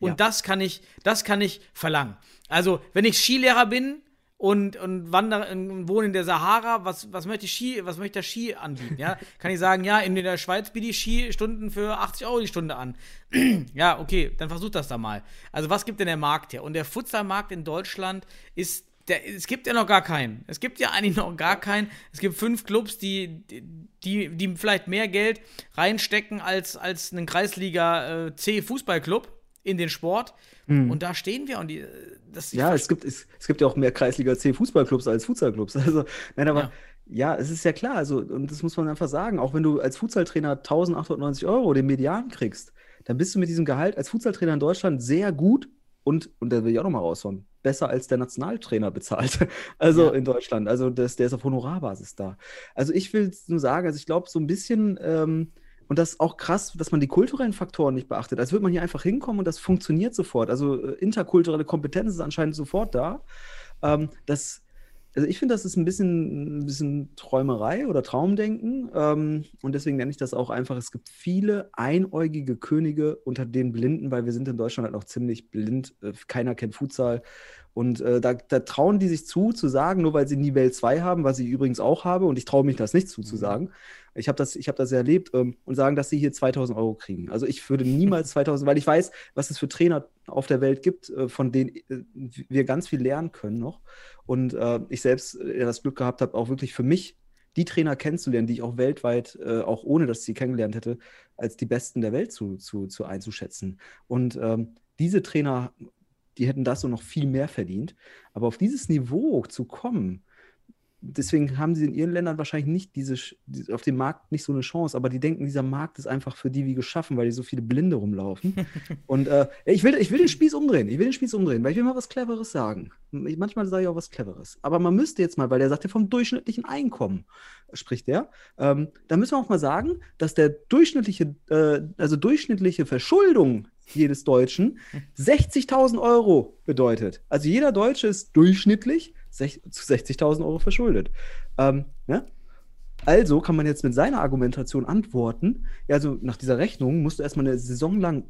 [SPEAKER 5] Und
[SPEAKER 6] Ja.
[SPEAKER 5] das kann ich, das kann ich verlangen. Also, wenn ich Skilehrer bin und, und wandere und wohne in der Sahara, was, was möchte ich Ski, was möchte der Ski anbieten? Ja? Kann ich sagen, ja, in der Schweiz biete ich Skistunden für 80 Euro die Stunde an. ja, okay, dann versuch das da mal. Also, was gibt denn der Markt her? Und der Futsalmarkt in Deutschland ist. Der, es gibt ja noch gar keinen. Es gibt ja eigentlich noch gar keinen. Es gibt fünf Clubs, die, die, die vielleicht mehr Geld reinstecken als, als ein Kreisliga äh, C Fußballclub in den Sport. Und da stehen wir und die, äh, das
[SPEAKER 6] Ja, es gibt, es, es gibt ja auch mehr Kreisliga C Fußballclubs als Futsalclubs. Also, nein, aber
[SPEAKER 5] Ja.
[SPEAKER 6] ja. es ist ja klar, also, und das muss man einfach sagen, auch wenn du als Futsaltrainer 1890 Euro den Median kriegst, dann bist du mit diesem Gehalt als Futsaltrainer in Deutschland sehr gut und, und da will ich auch nochmal raushauen, besser als der Nationaltrainer bezahlt. Also
[SPEAKER 5] Ja.
[SPEAKER 6] in Deutschland. Also das, der ist auf Honorarbasis da. Also ich will nur sagen, also ich glaube, so ein bisschen, ähm, und das ist auch krass, dass man die kulturellen Faktoren nicht beachtet. Als würde man hier einfach hinkommen und das funktioniert sofort. Also äh, interkulturelle Kompetenz ist anscheinend sofort da. Ähm, das, also ich finde, das ist ein bisschen, ein bisschen Träumerei oder Traumdenken. Ähm, und deswegen nenne ich das auch einfach, es gibt viele einäugige Könige unter den Blinden, weil wir sind in Deutschland halt noch ziemlich blind. Äh, keiner kennt Futsal. Und äh, da, da trauen die sich zu, zu sagen, nur weil sie Nivelle 2 haben, was ich übrigens auch habe, und ich traue mich das nicht zuzusagen. Ich habe das, ich hab das erlebt ähm, und sagen, dass sie hier 2000 Euro kriegen. Also ich würde niemals 2000, weil ich weiß, was es für Trainer auf der Welt gibt, äh, von denen äh, wir ganz viel lernen können noch. Und äh, ich selbst äh, das Glück gehabt habe, auch wirklich für mich die Trainer kennenzulernen, die ich auch weltweit, äh, auch ohne dass ich sie kennengelernt hätte, als die Besten der Welt zu, zu, zu einzuschätzen. Und ähm, diese Trainer, die hätten das und noch viel mehr verdient. Aber auf dieses Niveau zu kommen, deswegen haben sie in ihren Ländern wahrscheinlich nicht diese, auf dem Markt nicht so eine Chance, aber die denken, dieser Markt ist einfach für die wie geschaffen, weil die so viele Blinde rumlaufen. Und äh, ich, will, ich will den Spieß umdrehen, ich will den Spieß umdrehen, weil ich will mal was Cleveres sagen. Ich, manchmal sage ich auch was Cleveres. Aber man müsste jetzt mal, weil der sagt ja vom durchschnittlichen Einkommen, spricht der, ähm, da müssen wir auch mal sagen, dass der durchschnittliche, äh, also durchschnittliche Verschuldung jedes Deutschen 60.000 Euro bedeutet. Also jeder Deutsche ist durchschnittlich sech- zu 60.000 Euro verschuldet. Ähm, ne? Also kann man jetzt mit seiner Argumentation antworten, ja, also nach dieser Rechnung musst du erstmal eine Saison lang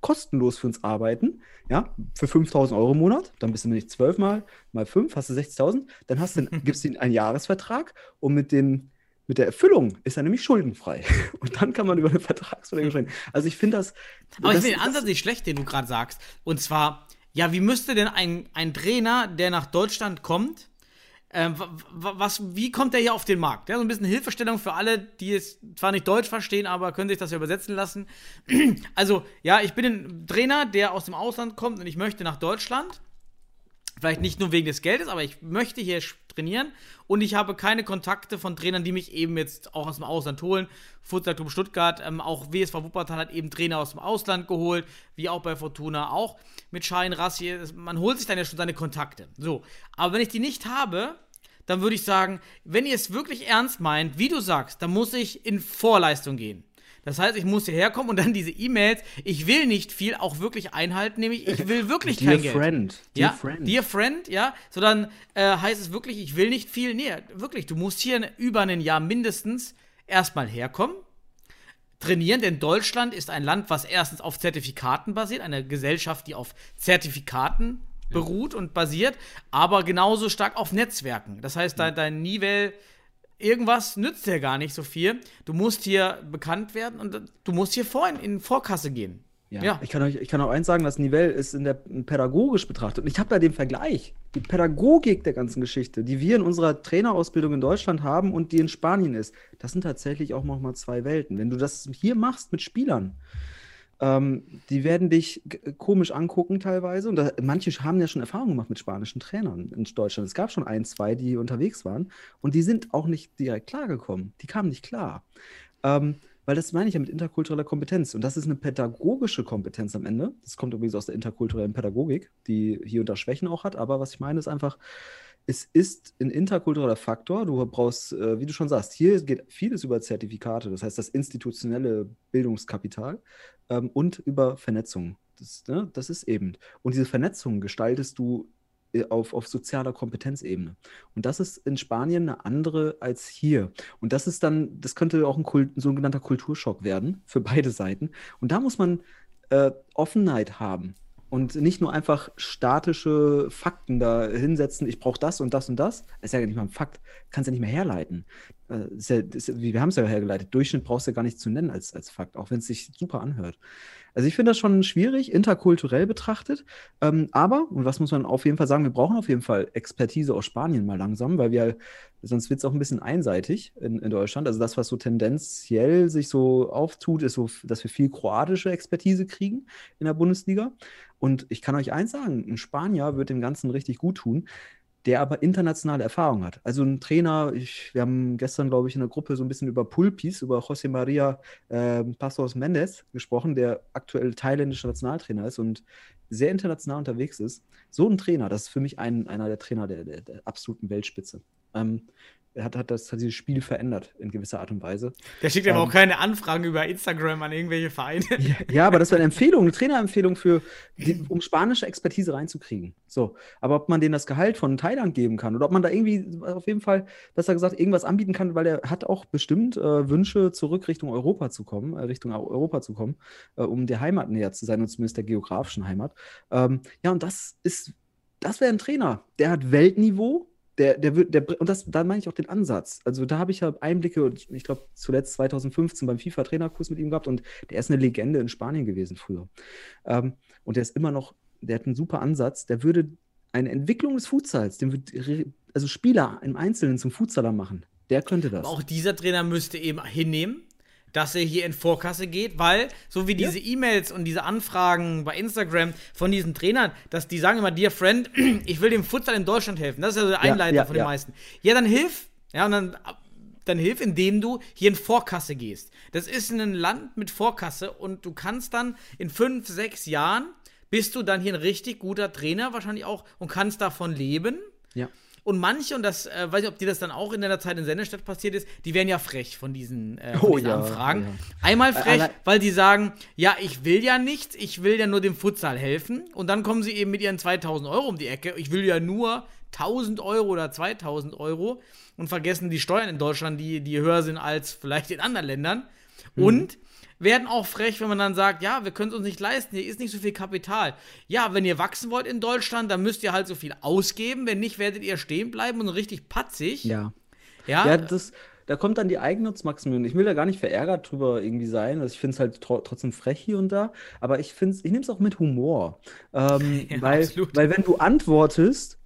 [SPEAKER 6] kostenlos für uns arbeiten, ja, für 5000 Euro im Monat, dann bist du nämlich 12 mal, mal 5, hast du 60.000, dann hast du, gibst du ihm einen Jahresvertrag und mit dem, mit der Erfüllung ist er nämlich schuldenfrei. Und dann kann man über eine Vertragsverlängerung sprechen. Also ich finde das.
[SPEAKER 5] Aber ich
[SPEAKER 6] das,
[SPEAKER 5] finde den Ansatz nicht schlecht, den du gerade sagst. Und zwar, ja, wie müsste denn ein, ein Trainer, der nach Deutschland kommt, wa- was, wie kommt der hier auf den Markt? Ja, so ein bisschen Hilfestellung für alle, die es zwar nicht Deutsch verstehen, aber können sich das ja übersetzen lassen. Also, ja, ich bin ein Trainer, der aus dem Ausland kommt und ich möchte nach Deutschland. Vielleicht nicht nur wegen des Geldes, aber ich möchte hier sch- trainieren und ich habe keine Kontakte von Trainern, die mich eben jetzt auch aus dem Ausland holen. Futsal Club Stuttgart, ähm, auch WSV Wuppertal hat eben Trainer aus dem Ausland geholt, wie auch bei Fortuna auch mit Schein Rassi. Man holt sich dann ja schon seine Kontakte. So, aber wenn ich die nicht habe, dann würde ich sagen, wenn ihr es wirklich ernst meint, wie du sagst, dann muss ich in Vorleistung gehen. Das heißt, ich muss hierher kommen und dann diese E-Mails, ich will nicht viel, auch wirklich einhalten, nämlich ich will wirklich kein Geld.
[SPEAKER 6] friend,
[SPEAKER 5] Ja,
[SPEAKER 6] dear friend.
[SPEAKER 5] Dear Friend, ja, sondern äh, heißt es wirklich, ich will nicht viel. Nee, wirklich, du musst hier über ein Jahr mindestens erstmal herkommen, trainieren, denn Deutschland ist ein Land, was erstens auf Zertifikaten basiert, eine Gesellschaft, die auf Zertifikaten beruht und basiert, aber genauso stark auf Netzwerken. Das heißt, dein, dein Nivell, irgendwas nützt dir gar nicht so viel. Du musst hier bekannt werden und du musst hier vor in, in Vorkasse gehen.
[SPEAKER 6] Ja,
[SPEAKER 5] Ja.
[SPEAKER 6] Ich, kann euch, ich kann auch eins sagen, das Nivell ist in der pädagogisch betrachtet. Und ich habe da den Vergleich. Die Pädagogik der ganzen Geschichte, die wir in unserer Trainerausbildung in Deutschland haben und die in Spanien ist, das sind tatsächlich auch noch mal zwei Welten. Wenn du das hier machst mit Spielern, ähm, die werden dich komisch angucken teilweise. Und da, manche haben ja schon Erfahrung gemacht mit spanischen Trainern in Deutschland. Es gab schon ein, zwei, die unterwegs waren. Und die sind auch nicht direkt klargekommen. Die kamen nicht klar. Ähm, weil das meine ich ja mit interkultureller Kompetenz. Und das ist eine pädagogische Kompetenz am Ende. Das kommt übrigens aus der interkulturellen Pädagogik, die hier und da Schwächen auch hat. Aber was ich meine, ist einfach, es ist ein interkultureller Faktor. Du brauchst, äh, wie du schon sagst, hier geht vieles über Zertifikate, das heißt das institutionelle Bildungskapital ähm, und über Vernetzung. Das, ne, das ist eben. Und diese Vernetzung gestaltest du äh, auf, auf sozialer Kompetenzebene. Und das ist in Spanien eine andere als hier. Und das ist dann, das könnte auch ein, Kult, ein sogenannter Kulturschock werden für beide Seiten. Und da muss man äh, Offenheit haben und nicht nur einfach statische Fakten da hinsetzen, ich brauche das und das und das. Ist ja nicht mal ein Fakt, kannst ja nicht mehr herleiten. Äh, ja, wir haben es ja hergeleitet. Durchschnitt brauchst du ja gar nicht zu nennen als, als Fakt, auch wenn es sich super anhört. Also ich finde das schon schwierig, interkulturell betrachtet. Ähm, aber, und was muss man auf jeden Fall sagen, wir brauchen auf jeden Fall Expertise aus Spanien mal langsam, weil wir, sonst wird es auch ein bisschen einseitig in, in, Deutschland. Also das, was so tendenziell sich so auftut, ist so, dass wir viel kroatische Expertise kriegen in der Bundesliga. Und ich kann euch eins sagen, ein Spanier wird dem Ganzen richtig gut tun der aber internationale Erfahrung hat. Also ein Trainer, ich, wir haben gestern, glaube ich, in der Gruppe so ein bisschen über Pulpis, über José María äh, Passos Mendes gesprochen, der aktuell thailändischer Nationaltrainer ist und sehr international unterwegs ist. So ein Trainer, das ist für mich ein, einer der Trainer der, der, der absoluten Weltspitze. Ähm, hat, hat das hat dieses Spiel verändert in gewisser Art und Weise.
[SPEAKER 5] Der schickt ähm, aber auch keine Anfragen über Instagram an irgendwelche Vereine.
[SPEAKER 6] Ja, ja aber das wäre eine Empfehlung, eine Trainerempfehlung für, die, um spanische Expertise reinzukriegen. So, aber ob man denen das Gehalt von Thailand geben kann oder ob man da irgendwie auf jeden Fall, besser gesagt, irgendwas anbieten kann, weil er hat auch bestimmt äh, Wünsche zurück Richtung Europa zu kommen, äh, Richtung Europa zu kommen, äh, um der Heimat näher zu sein und zumindest der geografischen Heimat. Ähm, ja, und das ist, das wäre ein Trainer, der hat Weltniveau der, der wird, der, und das, da meine ich auch den Ansatz. Also da habe ich ja Einblicke, ich glaube zuletzt 2015 beim FIFA-Trainerkurs mit ihm gehabt und der ist eine Legende in Spanien gewesen früher. Ähm, und der ist immer noch, der hat einen super Ansatz, der würde eine Entwicklung des Futsals, den wird, also Spieler im Einzelnen zum Futsaler machen. Der könnte das.
[SPEAKER 5] Aber auch dieser Trainer müsste eben hinnehmen, dass er hier in Vorkasse geht, weil so wie diese ja. E-Mails und diese Anfragen bei Instagram von diesen Trainern, dass die sagen immer, dear friend, ich will dem Futsal in Deutschland helfen. Das ist ja so der Einleiter ja, ja, von den meisten. Ja, dann hilf. Ja, und dann dann hilf, indem du hier in Vorkasse gehst. Das ist ein Land mit Vorkasse und du kannst dann in fünf, sechs Jahren bist du dann hier ein richtig guter Trainer wahrscheinlich auch und kannst davon leben.
[SPEAKER 6] Ja.
[SPEAKER 5] Und manche, und das äh, weiß ich, ob dir das dann auch in der Zeit in Sendestadt passiert ist, die werden ja frech von diesen, äh, von
[SPEAKER 6] oh,
[SPEAKER 5] diesen
[SPEAKER 6] ja,
[SPEAKER 5] Anfragen.
[SPEAKER 6] Ja.
[SPEAKER 5] Einmal frech, äh, weil die sagen, ja, ich will ja nichts, ich will ja nur dem Futsal helfen. Und dann kommen sie eben mit ihren 2000 Euro um die Ecke. Ich will ja nur 1000 Euro oder 2000 Euro und vergessen die Steuern in Deutschland, die, die höher sind als vielleicht in anderen Ländern. Mhm. Und werden auch frech, wenn man dann sagt, ja, wir können es uns nicht leisten, hier ist nicht so viel Kapital. Ja, wenn ihr wachsen wollt in Deutschland, dann müsst ihr halt so viel ausgeben, wenn nicht, werdet ihr stehen bleiben und richtig patzig.
[SPEAKER 6] Ja. Ja, ja das, da kommt dann die Eigennutzmaximierung. Ich will da gar nicht verärgert drüber irgendwie sein. Also ich finde es halt tro trotzdem frech hier und da, aber ich finde ich nehme es auch mit Humor. Ähm, ja, weil, weil wenn du antwortest,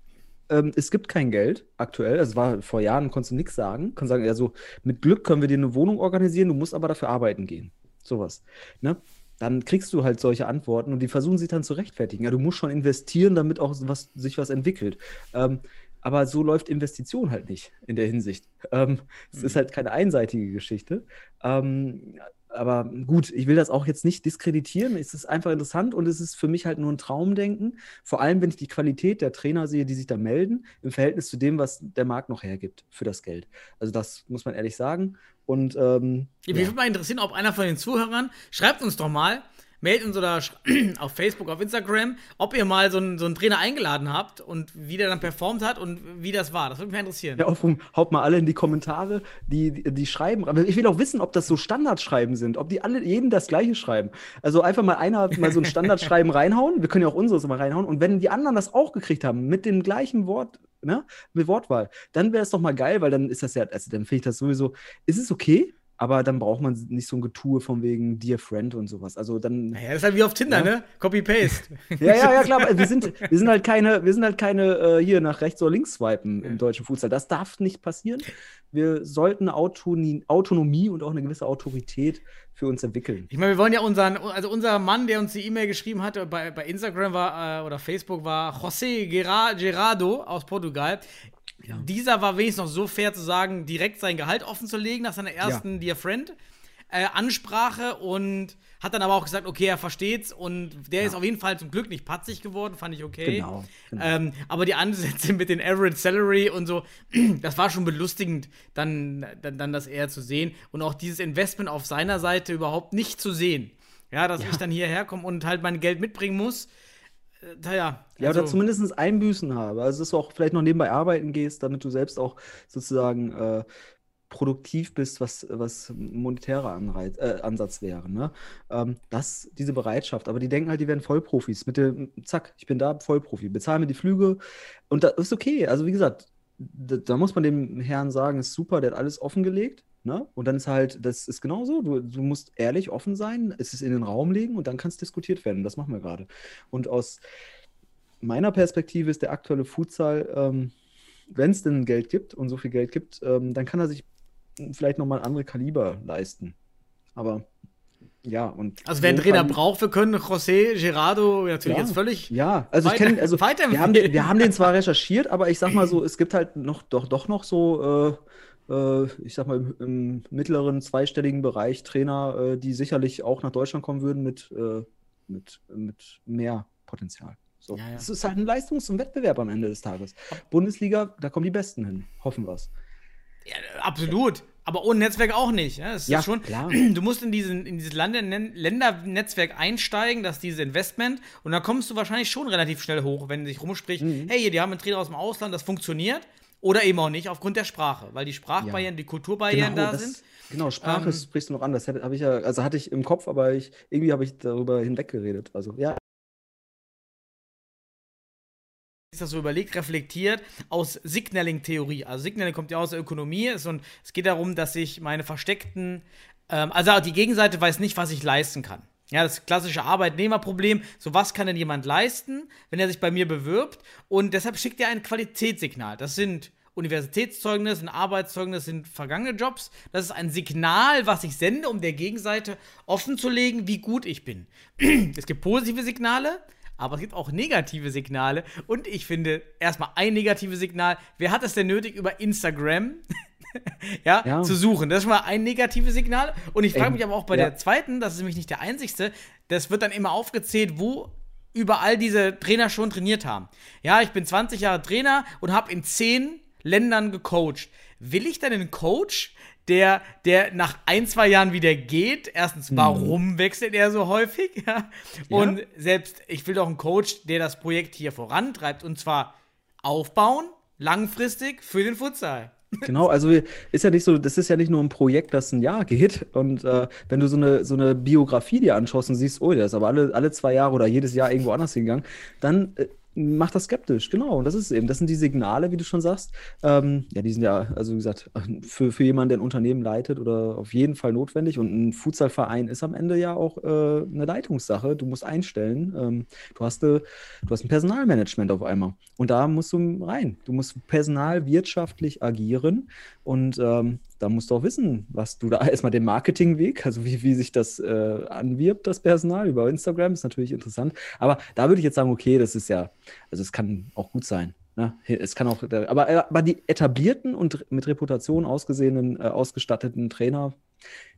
[SPEAKER 6] ähm, es gibt kein Geld aktuell. Also war vor Jahren, konntest du nichts sagen. Kannst sagen, ja, so mit Glück können wir dir eine Wohnung organisieren, du musst aber dafür arbeiten gehen sowas. Ne? Dann kriegst du halt solche Antworten und die versuchen sich dann zu rechtfertigen. Ja, du musst schon investieren, damit auch was, sich was entwickelt. Ähm, aber so läuft Investition halt nicht in der Hinsicht. Ähm, es mhm. ist halt keine einseitige Geschichte. Ähm, aber gut, ich will das auch jetzt nicht diskreditieren. Es ist einfach interessant und es ist für mich halt nur ein Traumdenken. Vor allem, wenn ich die Qualität der Trainer sehe, die sich da melden, im Verhältnis zu dem, was der Markt noch hergibt für das Geld. Also, das muss man ehrlich sagen. Und ähm,
[SPEAKER 5] ja, mich ja. würde mal interessieren, ob einer von den Zuhörern, schreibt uns doch mal, meldet uns oder auf Facebook, auf Instagram, ob ihr mal so einen, so einen Trainer eingeladen habt und wie der dann performt hat und wie das war. Das würde mich interessieren.
[SPEAKER 6] Ja, auf, haut mal alle in die Kommentare, die, die, die schreiben. Aber ich will auch wissen, ob das so Standardschreiben sind, ob die alle jeden das gleiche schreiben. Also einfach mal einer mal so ein Standardschreiben reinhauen. Wir können ja auch unseres mal reinhauen. Und wenn die anderen das auch gekriegt haben, mit dem gleichen Wort, ne, mit Wortwahl, dann wäre es doch mal geil, weil dann ist das ja, also dann finde ich das sowieso, ist es okay? Aber dann braucht man nicht so ein Getue von wegen Dear Friend und sowas. Also dann.
[SPEAKER 5] Ja, das ist halt wie auf Tinder, ja. ne? Copy-Paste.
[SPEAKER 6] ja, ja, ja, klar. Wir sind, wir sind halt keine, wir sind halt keine äh, hier nach rechts oder links swipen im deutschen Fußball. Das darf nicht passieren. Wir sollten Autonomie, Autonomie und auch eine gewisse Autorität für uns entwickeln.
[SPEAKER 5] Ich meine, wir wollen ja unseren, also unser Mann, der uns die E-Mail geschrieben hatte, bei, bei Instagram war äh, oder Facebook war José Gerardo aus Portugal. Ja. Dieser war wenigstens noch so fair zu sagen, direkt sein Gehalt offen zu legen nach seiner ersten ja. Dear Friend. äh, Ansprache und hat dann aber auch gesagt, okay, er versteht's und der ist auf jeden Fall zum Glück nicht patzig geworden, fand ich okay.
[SPEAKER 6] Genau, genau.
[SPEAKER 5] Ähm, aber die Ansätze mit den Average Salary und so, das war schon belustigend, dann, dann, dann das eher zu sehen und auch dieses Investment auf seiner Seite überhaupt nicht zu sehen. Ja, dass ich dann hierher komme und halt mein Geld mitbringen muss. Äh, naja.
[SPEAKER 6] Ja,
[SPEAKER 5] also-
[SPEAKER 6] oder zumindest Einbüßen habe. Also, dass du auch vielleicht noch nebenbei arbeiten gehst, damit du selbst auch sozusagen äh, produktiv bist, was, was monetärer Anreiz, äh, Ansatz wäre. Ne? Ähm, das, diese Bereitschaft. Aber die denken halt, die werden Vollprofis. Mit dem, zack, ich bin da, Vollprofi. Bezahl mir die Flüge. Und das ist okay. Also, wie gesagt, da, da muss man dem Herrn sagen, ist super, der hat alles offengelegt. Ne? Und dann ist halt, das ist genauso. Du, du musst ehrlich offen sein, es ist in den Raum legen und dann kann es diskutiert werden. Das machen wir gerade. Und aus meiner Perspektive ist der aktuelle Futsal, ähm, wenn es denn Geld gibt und so viel Geld gibt, ähm, dann kann er sich vielleicht nochmal andere Kaliber leisten. Aber ja, und.
[SPEAKER 5] Also wer einen Trainer braucht, wir können José Gerardo natürlich
[SPEAKER 6] Ja.
[SPEAKER 5] jetzt völlig.
[SPEAKER 6] Ja, also ich kenne, also wir haben, den, wir haben den zwar recherchiert, aber ich sag mal so, es gibt halt noch doch, doch noch so, äh, äh, ich sag mal, im, im mittleren zweistelligen Bereich Trainer, äh, die sicherlich auch nach Deutschland kommen würden mit, äh, mit, mit mehr Potenzial. So.
[SPEAKER 5] Ja, ja.
[SPEAKER 6] Es ist halt ein Leistungs- und Wettbewerb am Ende des Tages. Bundesliga, da kommen die Besten hin. Hoffen wir's.
[SPEAKER 5] Ja, absolut. Aber ohne Netzwerk auch nicht. Ja,
[SPEAKER 6] Ja,
[SPEAKER 5] schon,
[SPEAKER 6] klar.
[SPEAKER 5] Du musst in, diesen, in dieses Ländernetzwerk einsteigen, das ist dieses Investment. Und dann kommst du wahrscheinlich schon relativ schnell hoch, wenn sich rumspricht,
[SPEAKER 6] Mhm.
[SPEAKER 5] hey, hier, die haben einen Trainer aus dem Ausland, das funktioniert. Oder eben auch nicht, aufgrund der Sprache. Weil die Sprachbarrieren, die Kulturbarrieren da
[SPEAKER 6] das-
[SPEAKER 5] sind.
[SPEAKER 6] Genau, Sprache
[SPEAKER 5] Ähm,
[SPEAKER 6] sprichst du noch an. Das hätte- habe ich ja, also hatte ich im Kopf, aber ich, irgendwie habe ich darüber hinweggeredet. Also ja,
[SPEAKER 5] ist das so überlegt, reflektiert aus Signaling-Theorie. Also Signaling kommt ja aus der Ökonomie und es geht darum, dass ich meine versteckten, ähm, also die Gegenseite weiß nicht, was ich leisten kann. Ja, das klassische Arbeitnehmerproblem. So, was kann denn jemand leisten, wenn er sich bei mir bewirbt? Und deshalb schickt er ein Qualitätssignal. Das sind Universitätszeugnisse, ein Arbeitszeugnis, sind vergangene Jobs. Das ist ein Signal, was ich sende, um der Gegenseite offenzulegen, wie gut ich bin. es gibt positive Signale, aber es gibt auch negative Signale. Und ich finde erstmal ein negatives Signal. Wer hat es denn nötig, über Instagram ja,
[SPEAKER 6] Ja.
[SPEAKER 5] zu suchen? Das ist schon mal ein negatives Signal. Und ich frage mich aber auch bei
[SPEAKER 6] ja.
[SPEAKER 5] der zweiten, das ist nämlich nicht der einzigste, das wird dann immer aufgezählt, wo überall diese Trainer schon trainiert haben. Ja, ich bin 20 Jahre Trainer und habe in 10 Ländern gecoacht. Will ich dann einen Coach, der, der nach ein, zwei Jahren wieder geht? Erstens, warum wechselt er so häufig? Ja. Und selbst, ich will doch einen Coach, der das Projekt hier vorantreibt und zwar aufbauen, langfristig für den Futsal.
[SPEAKER 6] Genau, also ist ja nicht so, das ist ja nicht nur ein Projekt, das ein Jahr geht. Und äh, wenn du so eine, so eine Biografie dir anschaust und siehst, oh, der ist aber alle, alle zwei Jahre oder jedes Jahr irgendwo anders hingegangen, dann äh, macht das skeptisch. Genau, und das ist eben. Das sind die Signale, wie du schon sagst. Ähm, ja, die sind ja, also wie gesagt, für, für jemanden, der ein Unternehmen leitet oder auf jeden Fall notwendig. Und ein Futsalverein ist am Ende ja auch äh, eine Leitungssache. Du musst einstellen. Ähm, du, hast, äh, du hast ein Personalmanagement auf einmal. Und da musst du rein. Du musst personalwirtschaftlich agieren. Und ähm, da musst du auch wissen, was du da erstmal den Marketingweg, also wie, wie sich das äh, anwirbt, das Personal über Instagram, ist natürlich interessant. Aber da würde ich jetzt sagen, okay, das ist ja, also es kann auch gut sein. Ne? Es kann auch, aber, aber die etablierten und mit Reputation ausgesehenen, äh, ausgestatteten Trainer,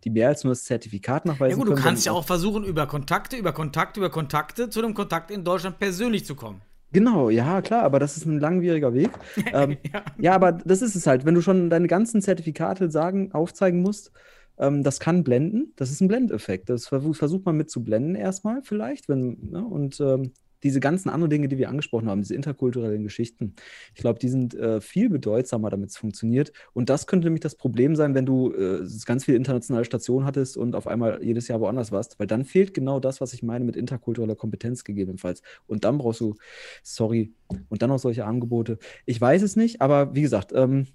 [SPEAKER 6] die mehr als nur das Zertifikat nachweisen
[SPEAKER 5] Ja gut, du
[SPEAKER 6] können,
[SPEAKER 5] kannst ja auch versuchen, über Kontakte, über Kontakte, über Kontakte zu einem Kontakt in Deutschland persönlich zu kommen.
[SPEAKER 6] Genau, ja, klar, aber das ist ein langwieriger Weg. ähm, ja. aber das ist es halt. Wenn du schon deine ganzen Zertifikate sagen, aufzeigen musst, ähm, das kann blenden. Das ist ein Blendeffekt. Das versuch, versucht man mit zu blenden erstmal vielleicht. Wenn, ne? Und ähm, diese ganzen anderen Dinge, die wir angesprochen haben, diese interkulturellen Geschichten, ich glaube, die sind äh, viel bedeutsamer, damit es funktioniert. Und das könnte nämlich das Problem sein, wenn du äh, ganz viele internationale Stationen hattest und auf einmal jedes Jahr woanders warst, weil dann fehlt genau das, was ich meine mit interkultureller Kompetenz gegebenenfalls. Und dann brauchst du, sorry, und dann noch solche Angebote. Ich weiß es nicht, aber wie gesagt, ähm,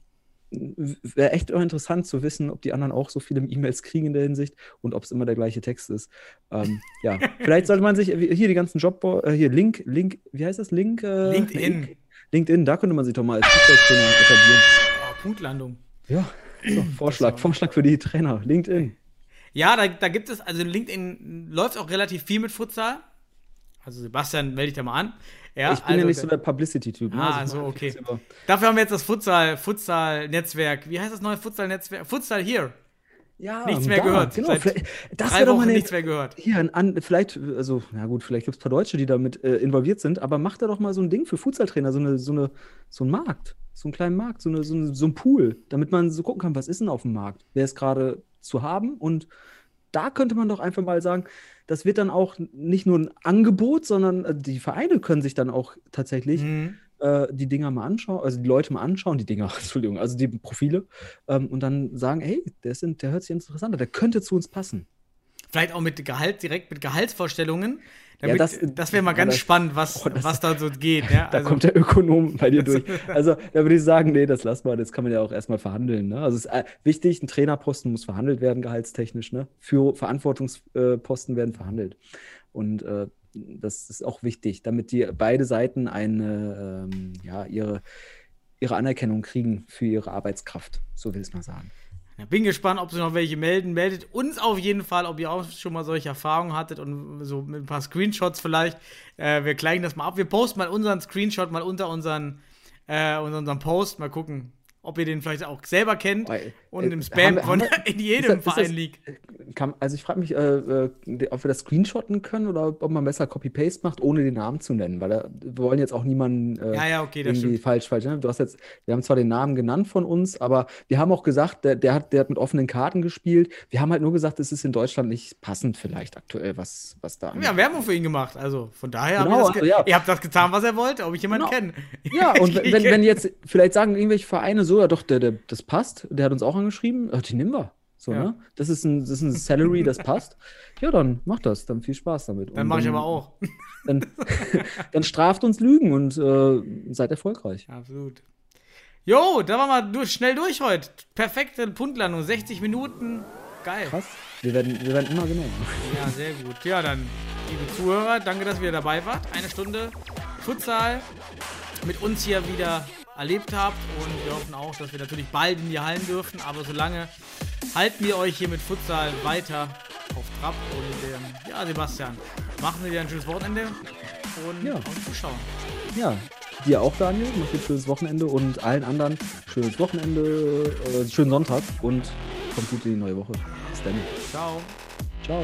[SPEAKER 6] wäre echt auch interessant zu wissen, ob die anderen auch so viele E-Mails kriegen in der Hinsicht und ob es immer der gleiche Text ist. Ähm, ja, vielleicht sollte man sich hier die ganzen Job, äh, hier Link, Link, wie heißt das? Link? Äh,
[SPEAKER 5] LinkedIn.
[SPEAKER 6] Link, LinkedIn, da könnte man sich doch mal als Fußballtrainer etablieren.
[SPEAKER 5] Oh, Punktlandung.
[SPEAKER 6] Ja, so, Vorschlag, Vorschlag für die Trainer, LinkedIn.
[SPEAKER 5] Ja, da, da gibt es, also LinkedIn läuft auch relativ viel mit Futsal. Also Sebastian, melde dich da mal an. Ja,
[SPEAKER 6] ich bin
[SPEAKER 5] also,
[SPEAKER 6] ja nicht so der Publicity-Typ. Ne?
[SPEAKER 5] Ah,
[SPEAKER 6] Also
[SPEAKER 5] so, okay. Dafür haben wir jetzt das Futsal, Futsal-Netzwerk. Wie heißt das neue Futsal-Netzwerk? Futsal hier.
[SPEAKER 6] Ja,
[SPEAKER 5] Nichts mehr
[SPEAKER 6] da,
[SPEAKER 5] gehört.
[SPEAKER 6] Genau, das wäre doch mal eine,
[SPEAKER 5] nichts mehr gehört.
[SPEAKER 6] hier an, vielleicht, also, na gut, vielleicht gibt es ein paar Deutsche, die damit äh, involviert sind, aber macht da doch mal so ein Ding für Futsaltrainer, so, eine, so, eine, so ein Markt, so einen kleinen Markt, so, eine, so, eine, so ein Pool, damit man so gucken kann, was ist denn auf dem Markt, wer ist gerade zu haben und da könnte man doch einfach mal sagen, das wird dann auch nicht nur ein Angebot, sondern äh, die Vereine können sich dann auch tatsächlich
[SPEAKER 5] Mhm.
[SPEAKER 6] äh, die Dinger mal anschauen, also die Leute mal anschauen, die Dinger, Entschuldigung, also die Profile ähm, und dann sagen, hey, der, sind, der hört sich interessant an, der könnte zu uns passen.
[SPEAKER 5] Vielleicht auch mit Gehalt, direkt mit Gehaltsvorstellungen. Damit,
[SPEAKER 6] das-
[SPEAKER 5] das wäre mal
[SPEAKER 6] ja,
[SPEAKER 5] ganz
[SPEAKER 6] das-
[SPEAKER 5] spannend, was,
[SPEAKER 6] oh, das-
[SPEAKER 5] was da so geht. Ja?
[SPEAKER 6] Da
[SPEAKER 5] Also,
[SPEAKER 6] kommt der Ökonom bei dir durch. Also da würde ich sagen, nee, das lass mal, das kann man ja auch erstmal verhandeln. Ne? Also es ist äh, wichtig, ein Trainerposten muss verhandelt werden, gehaltstechnisch. Ne? Für Verantwortungsposten werden verhandelt. Und äh, das ist auch wichtig, damit die beide Seiten eine, ähm, ja, ihre, ihre Anerkennung kriegen für ihre Arbeitskraft. So will ich es mal sagen.
[SPEAKER 5] Ja, bin gespannt, ob sie noch welche melden. Meldet uns auf jeden Fall, ob ihr auch schon mal solche Erfahrungen hattet und so mit ein paar Screenshots vielleicht. Äh, wir gleichen das mal ab. Wir posten mal unseren Screenshot mal unter unseren, äh, unter unserem Post. Mal gucken, ob ihr den vielleicht auch selber kennt
[SPEAKER 6] Weil,
[SPEAKER 5] und
[SPEAKER 6] äh,
[SPEAKER 5] im Spam
[SPEAKER 6] haben
[SPEAKER 5] von
[SPEAKER 6] haben wir-
[SPEAKER 5] in jedem
[SPEAKER 6] ist das-
[SPEAKER 5] Verein liegt.
[SPEAKER 6] Kann, also ich frage mich, äh, äh, ob wir das screenshotten können oder ob man besser Copy-Paste macht, ohne den Namen zu nennen, weil da, wir wollen jetzt auch niemanden äh,
[SPEAKER 5] Ja, ja, okay, das
[SPEAKER 6] irgendwie
[SPEAKER 5] stimmt.
[SPEAKER 6] falsch, falsch. Ne? Du hast jetzt, wir haben zwar den Namen genannt von uns, aber wir haben auch gesagt, der, der hat, der hat mit offenen Karten gespielt. Wir haben halt nur gesagt, es ist in Deutschland nicht passend vielleicht aktuell, was, was da
[SPEAKER 5] Wir haben Werbung für ihn gemacht. Also von daher
[SPEAKER 6] Genau,
[SPEAKER 5] habt ihr,
[SPEAKER 6] also ja.
[SPEAKER 5] ihr habt das getan, was er wollte, ob ich jemanden
[SPEAKER 6] Genau.
[SPEAKER 5] kenne.
[SPEAKER 6] Ja, und wenn, wenn jetzt vielleicht sagen irgendwelche Vereine so, ja doch, der, der, das passt, der hat uns auch angeschrieben, die nehmen wir. So,
[SPEAKER 5] Ja.
[SPEAKER 6] ne? Das ist ein, das ist ein Salary, das passt. Ja, dann mach das, dann viel Spaß damit.
[SPEAKER 5] Dann
[SPEAKER 6] Und
[SPEAKER 5] mache ich aber auch.
[SPEAKER 6] Dann, dann straft uns Lügen und äh, seid erfolgreich.
[SPEAKER 5] Absolut. Jo, da waren wir durch, schnell durch heute. Perfekte Punktlandung, 60 Minuten. Geil.
[SPEAKER 6] Krass. Wir werden, wir werden immer genommen.
[SPEAKER 5] Ja, sehr gut. Ja, dann, liebe Zuhörer, danke, dass ihr dabei wart. Eine Stunde Futsal mit uns hier wieder erlebt habt und wir hoffen auch, dass wir natürlich bald in die Hallen dürfen, aber solange halten wir euch hier mit Futsal weiter auf Trab und ähm, ja, Sebastian, machen wir dir ein schönes Wochenende und
[SPEAKER 6] Ja.
[SPEAKER 5] auf Zuschauen.
[SPEAKER 6] Ja, dir auch, Daniel. Mach dir ein schönes Wochenende und allen anderen schönes Wochenende, äh, schönen Sonntag und kommt gut in die neue Woche. Bis dann.
[SPEAKER 5] Ciao.
[SPEAKER 6] Ciao.